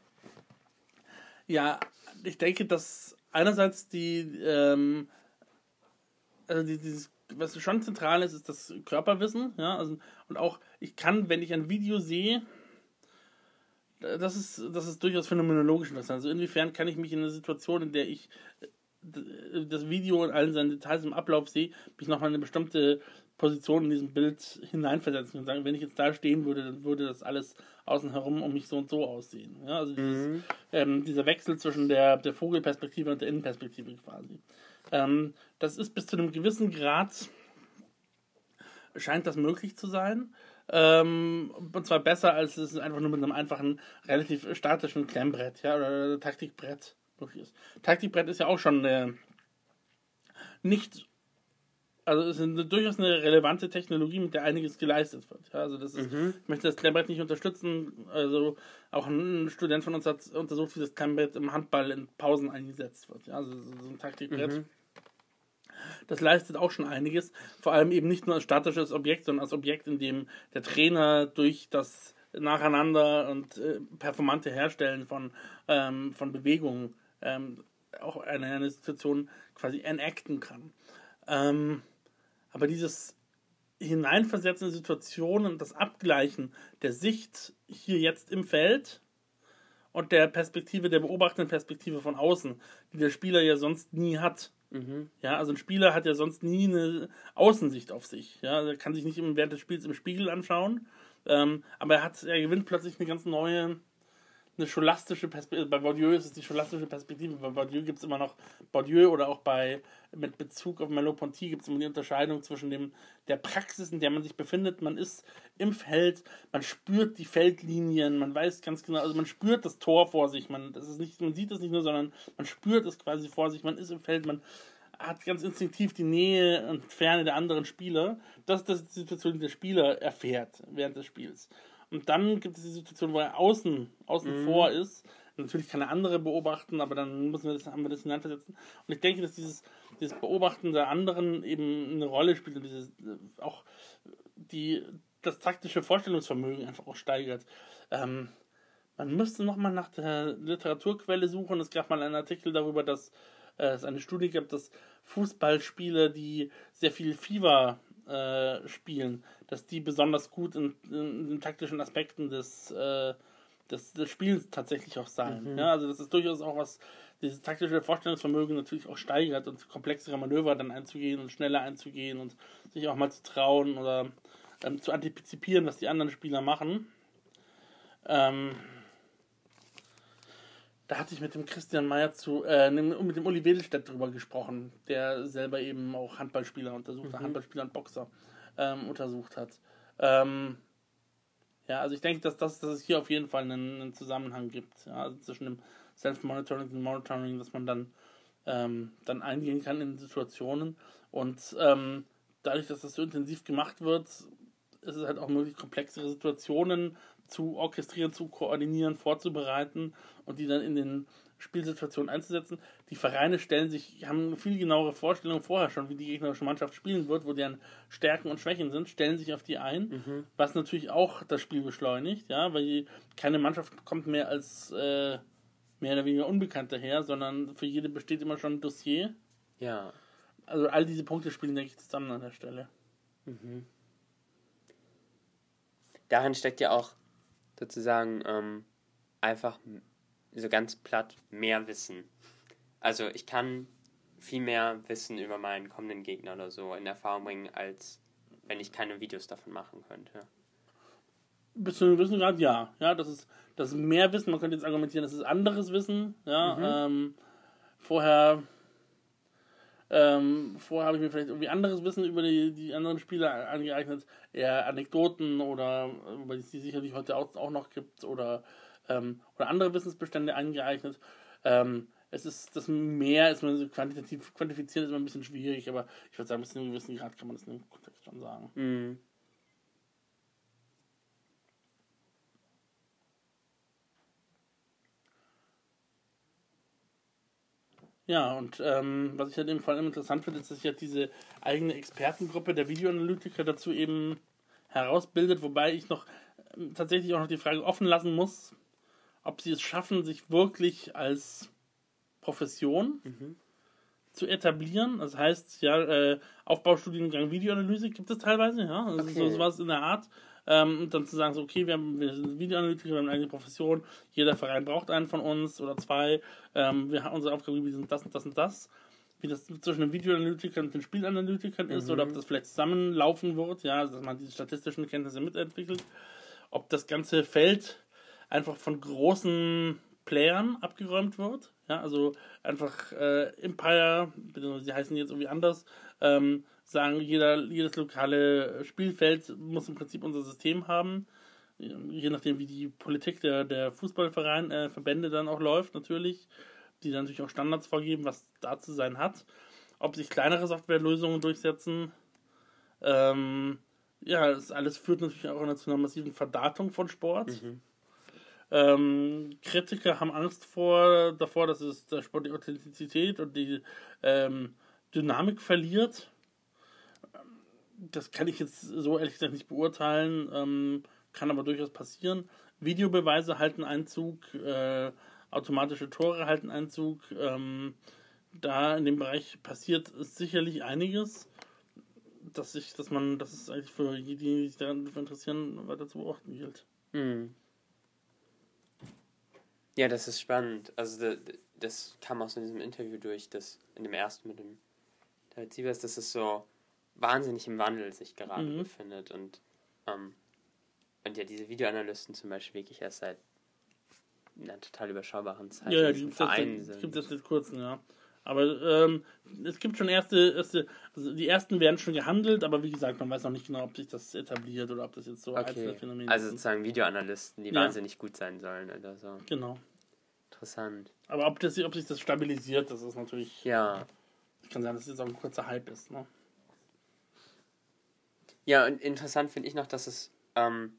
ja, ich denke, dass einerseits die, ähm, also dieses, was schon zentral ist, ist das Körperwissen, ja, also, und auch, ich kann, wenn ich ein Video sehe, das ist, das ist durchaus phänomenologisch interessant. Also inwiefern kann ich mich in einer Situation, in der ich das Video und allen seinen Details im Ablauf sehe, mich nochmal in eine bestimmte Position in diesem Bild hineinversetzen und sagen, wenn ich jetzt da stehen würde, dann würde das alles außen herum um mich so und so aussehen. Ja, also dieses, mhm. ähm, dieser Wechsel zwischen der, der Vogelperspektive und der Innenperspektive quasi. Ähm, das ist bis zu einem gewissen Grad, scheint das möglich zu sein. Ähm, und zwar besser, als es einfach nur mit einem einfachen, relativ statischen Klemmbrett ja, oder Taktikbrett ist. Taktikbrett ist ja auch schon äh, nicht also es ist eine, durchaus eine relevante Technologie, mit der einiges geleistet wird. Ja, also das ist, mhm. ich möchte das Klemmbrett nicht unterstützen. Also auch ein Student von uns hat untersucht, wie das Klemmbrett im Handball in Pausen eingesetzt wird. Ja, also so ein Taktikbrett. Mhm. Das leistet auch schon einiges. Vor allem eben nicht nur als statisches Objekt, sondern als Objekt, in dem der Trainer durch das Nacheinander und äh, performante Herstellen von, ähm, von Bewegungen ähm, auch eine, eine Situation quasi enacten kann. Ähm, aber dieses Hineinversetzen in Situationen, das Abgleichen der Sicht hier jetzt im Feld und der Perspektive, der beobachtenden Perspektive von außen, die der Spieler ja sonst nie hat. Mhm. Ja, also ein Spieler hat ja sonst nie eine Außensicht auf sich. Ja, er kann sich nicht während des Spiels im Spiegel anschauen, ähm, aber er hat, er gewinnt plötzlich eine ganz neue eine scholastische Perspektive. Bei Bourdieu ist es die scholastische Perspektive. Bei Bourdieu gibt es immer noch Bourdieu oder auch bei mit Bezug auf Merleau-Ponty gibt es immer die Unterscheidung zwischen dem der Praxis, in der man sich befindet. Man ist im Feld, man spürt die Feldlinien, man weiß ganz genau, also man spürt das Tor vor sich. Man, das ist nicht, man sieht es nicht nur, sondern man spürt es quasi vor sich. Man ist im Feld, man hat ganz instinktiv die Nähe und Ferne der anderen Spieler. Das ist die Situation, die der Spieler erfährt während des Spiels. Und dann gibt es die Situation, wo er außen, außen mhm. vor ist. Natürlich kann er andere beobachten, aber dann müssen wir das, haben wir das hineinversetzen. Und ich denke, dass dieses, dieses Beobachten der anderen eben eine Rolle spielt und dieses, auch die, das taktische Vorstellungsvermögen einfach auch steigert. Ähm, man müsste nochmal nach der Literaturquelle suchen. Es gab mal einen Artikel darüber, dass äh, es eine Studie gibt, dass Fußballspiele, die sehr viel Fieber äh, spielen, dass die besonders gut in, in den taktischen Aspekten des, äh, des, des Spiels tatsächlich auch sein. Mhm. Ja, also das ist durchaus auch was, dieses taktische Vorstellungsvermögen natürlich auch steigert und komplexere Manöver dann einzugehen und schneller einzugehen und sich auch mal zu trauen oder ähm, zu antizipieren, was die anderen Spieler machen. Ähm, da hatte ich mit dem Christian Meyer zu, äh, mit dem Uli Wedelstedt drüber gesprochen, der selber eben auch Handballspieler untersucht hat, mhm. Handballspieler und Boxer ähm, untersucht hat. Ähm, ja, also ich denke, dass, das, dass es hier auf jeden Fall einen, einen Zusammenhang gibt, ja, also zwischen dem Self-Monitoring und Monitoring, dass man dann, ähm, dann eingehen kann in Situationen und ähm, dadurch, dass das so intensiv gemacht wird, ist es halt auch möglich, komplexere Situationen zu orchestrieren, zu koordinieren, vorzubereiten und die dann in den Spielsituationen einzusetzen. Die Vereine stellen sich, haben eine viel genauere Vorstellung vorher schon, wie die gegnerische Mannschaft spielen wird, wo deren Stärken und Schwächen sind, stellen sich auf die ein, mhm. was natürlich auch das Spiel beschleunigt, ja, weil keine Mannschaft kommt mehr als äh, mehr oder weniger unbekannt daher, sondern für jede besteht immer schon ein Dossier. Ja. Also all diese Punkte spielen, denke ich, zusammen an der Stelle. Mhm. Darin steckt ja auch sozusagen ähm, einfach so ganz platt mehr Wissen. Also ich kann viel mehr Wissen über meinen kommenden Gegner oder so in Erfahrung bringen, als wenn ich keine Videos davon machen könnte. Bis zu einem gewissen Grad ja. Ja, das ist, das ist mehr Wissen. Man könnte jetzt argumentieren, das ist anderes Wissen. Ja, mhm. ähm, vorher ähm, vorher habe ich mir vielleicht irgendwie anderes Wissen über die, die anderen Spieler angeeignet, eher Anekdoten oder weil es die sicherlich heute auch, auch noch gibt oder, ähm, oder andere Wissensbestände angeeignet. Ähm, es ist das mehr, ist man quantitativ quantifizieren ist immer ein bisschen schwierig, aber ich würde sagen, bis zu einem gewissen Grad kann man das in dem Kontext schon sagen. Mhm. Ja, und ähm, was ich halt eben vor allem interessant finde, ist, dass sich ja diese eigene Expertengruppe der Videoanalytiker dazu eben herausbildet, wobei ich noch ähm, tatsächlich auch noch die Frage offen lassen muss, ob sie es schaffen, sich wirklich als Profession mhm. zu etablieren. Das heißt, ja, äh, Aufbaustudiengang Videoanalyse gibt es teilweise, ja, also okay. so sowas in der Art. Ähm, und dann zu sagen, so, okay, wir, haben, wir sind Videoanalytiker, wir haben eine Profession, jeder Verein braucht einen von uns oder zwei. Ähm, wir haben unsere Aufgabe, wir sind das und das und das. Wie das zwischen den Videoanalytikern und den Spielanalytikern ist mhm. oder ob das vielleicht zusammenlaufen wird, ja, dass man diese statistischen Kenntnisse mitentwickelt. Ob das ganze Feld einfach von großen Playern abgeräumt wird. Ja, also einfach äh, Empire, sie heißen jetzt irgendwie anders, ähm, sagen, jeder, jedes lokale Spielfeld muss im Prinzip unser System haben. Je nachdem, wie die Politik der, der Fußballvereine, äh, Verbände dann auch läuft, natürlich. Die dann natürlich auch Standards vorgeben, was da zu sein hat. Ob sich kleinere Softwarelösungen durchsetzen. Ähm, ja, das alles führt natürlich auch zu einer massiven Verdatung von Sport. Mhm. Ähm, Kritiker haben Angst vor, davor, dass es der Sport die Authentizität und die ähm, Dynamik verliert das kann ich jetzt so ehrlich gesagt nicht beurteilen, ähm, kann aber durchaus passieren. Videobeweise halten Einzug, äh, automatische Tore halten Einzug. Ähm, da in dem Bereich passiert sicherlich einiges, dass ich, dass man, das ist eigentlich für die, die sich daran interessieren, weiter zu beobachten gilt. Mhm. Ja, das ist spannend. Also das, das kam auch so in diesem Interview durch, dass in dem ersten mit dem David Siebers, dass es so wahnsinnig im Wandel sich gerade mhm. befindet und, ähm, und ja diese Videoanalysten zum Beispiel wirklich erst seit einer total überschaubaren Zeit ja, ja, die gibt es jetzt kurzen, ja. Aber ähm, es gibt schon erste, erste, also die ersten werden schon gehandelt, aber wie gesagt, man weiß noch nicht genau, ob sich das etabliert oder ob das jetzt so okay. einzelne Phänomene Also sozusagen Videoanalysten, die ja. wahnsinnig gut sein sollen oder so. Genau. Interessant. Aber ob, das, ob sich das stabilisiert, das ist natürlich. Ja. Kann sein, dass es jetzt auch ein kurzer Hype ist, ne? Ja, und interessant finde ich noch, dass es ähm,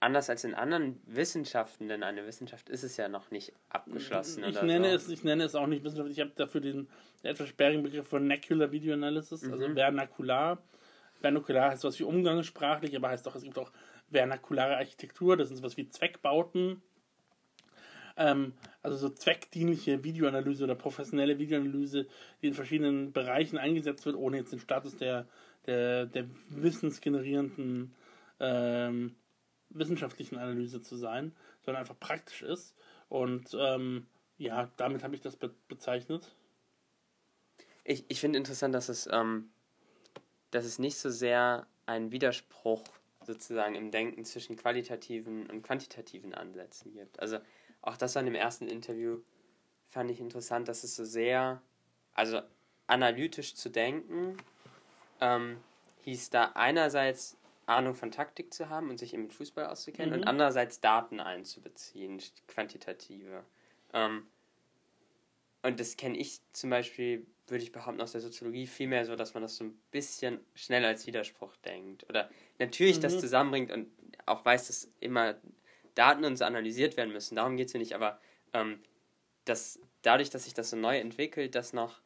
anders als in anderen Wissenschaften, denn eine Wissenschaft ist es ja noch nicht abgeschlossen. Ich, nenne, so. es, ich nenne es auch nicht Wissenschaft. Ich habe dafür den etwas sperrigen Begriff Vernacular Video Analysis, also mhm. also vernakular. Vernakular heißt was wie umgangssprachlich, aber heißt doch, es gibt auch vernakulare Architektur, das sind sowas wie Zweckbauten. Ähm, also so zweckdienliche Videoanalyse oder professionelle Videoanalyse, die in verschiedenen Bereichen eingesetzt wird, ohne jetzt den Status der der, der wissensgenerierenden ähm, wissenschaftlichen Analyse zu sein, sondern einfach praktisch ist. Und ähm, ja, damit habe ich das be bezeichnet. Ich, ich finde interessant, dass es, ähm, dass es nicht so sehr einen Widerspruch sozusagen im Denken zwischen qualitativen und quantitativen Ansätzen gibt. Also auch das an dem ersten Interview fand ich interessant, dass es so sehr, also analytisch zu denken ähm, hieß da einerseits Ahnung von Taktik zu haben und sich eben mit Fußball auszukennen mhm. und andererseits Daten einzubeziehen, quantitative. Ähm, und das kenne ich zum Beispiel, würde ich behaupten, aus der Soziologie vielmehr so, dass man das so ein bisschen schnell als Widerspruch denkt. Oder natürlich mhm. das zusammenbringt und auch weiß, dass immer Daten und so analysiert werden müssen. Darum geht es mir nicht, aber ähm, dass dadurch, dass sich das so neu entwickelt, dass noch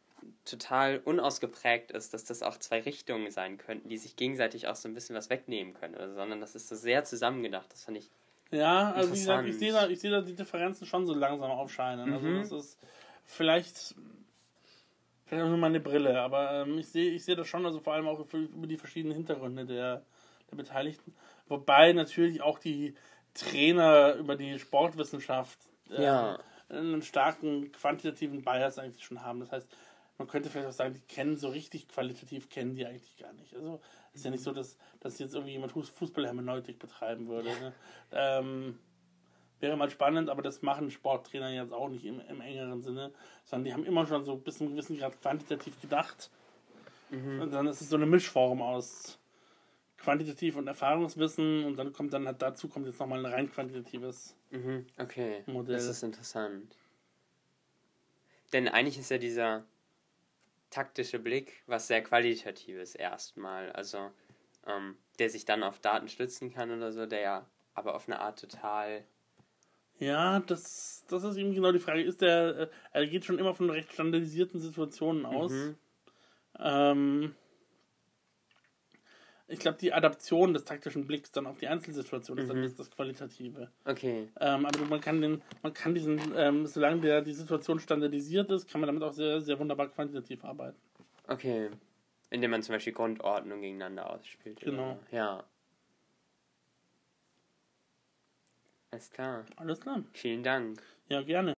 total unausgeprägt ist, dass das auch zwei Richtungen sein könnten, die sich gegenseitig auch so ein bisschen was wegnehmen können, also, sondern das ist so sehr zusammengedacht. Das fand ich. Ja, also wie gesagt, ich sehe da, ich da die Differenzen schon so langsam aufscheinen. Also mhm. Also das ist vielleicht vielleicht auch nur meine Brille, aber ähm, ich sehe ich sehe das schon, also vor allem auch über die verschiedenen Hintergründe der, der Beteiligten. Wobei natürlich auch die Trainer über die Sportwissenschaft äh, ja. einen starken quantitativen Bias eigentlich schon haben. Das heißt, man könnte vielleicht auch sagen, die kennen so richtig qualitativ, kennen die eigentlich gar nicht. Also es ist ja nicht so, dass, dass jetzt irgendwie jemand Fußballhermeneutik betreiben würde. Ne? Ähm, wäre mal spannend, aber das machen Sporttrainer jetzt auch nicht im, im engeren Sinne, sondern die haben immer schon so bis zu einem gewissen Grad quantitativ gedacht. Mhm. Und dann ist es so eine Mischform aus quantitativ und Erfahrungswissen und dann kommt dann halt dazu kommt jetzt nochmal ein rein quantitatives mhm. okay. Modell. Das ist interessant. Denn eigentlich ist ja dieser taktische Blick was sehr Qualitatives erstmal. Also ähm, der sich dann auf Daten stützen kann oder so, der ja aber auf eine Art total Ja, das, das ist eben genau die Frage. Ist der, äh, er geht schon immer von recht standardisierten Situationen aus. Mhm. Ähm, ich glaube, die Adaption des taktischen Blicks dann auf die Einzelsituation ist dann Mhm. das, das Qualitative. Okay. Ähm, aber man kann den, man kann diesen, ähm, solange der, die Situation standardisiert ist, kann man damit auch sehr, sehr wunderbar quantitativ arbeiten. Okay. Indem man zum Beispiel Grundordnung gegeneinander ausspielt. Genau. Oder? Ja. Alles klar. Alles klar. Vielen Dank. Ja, gerne.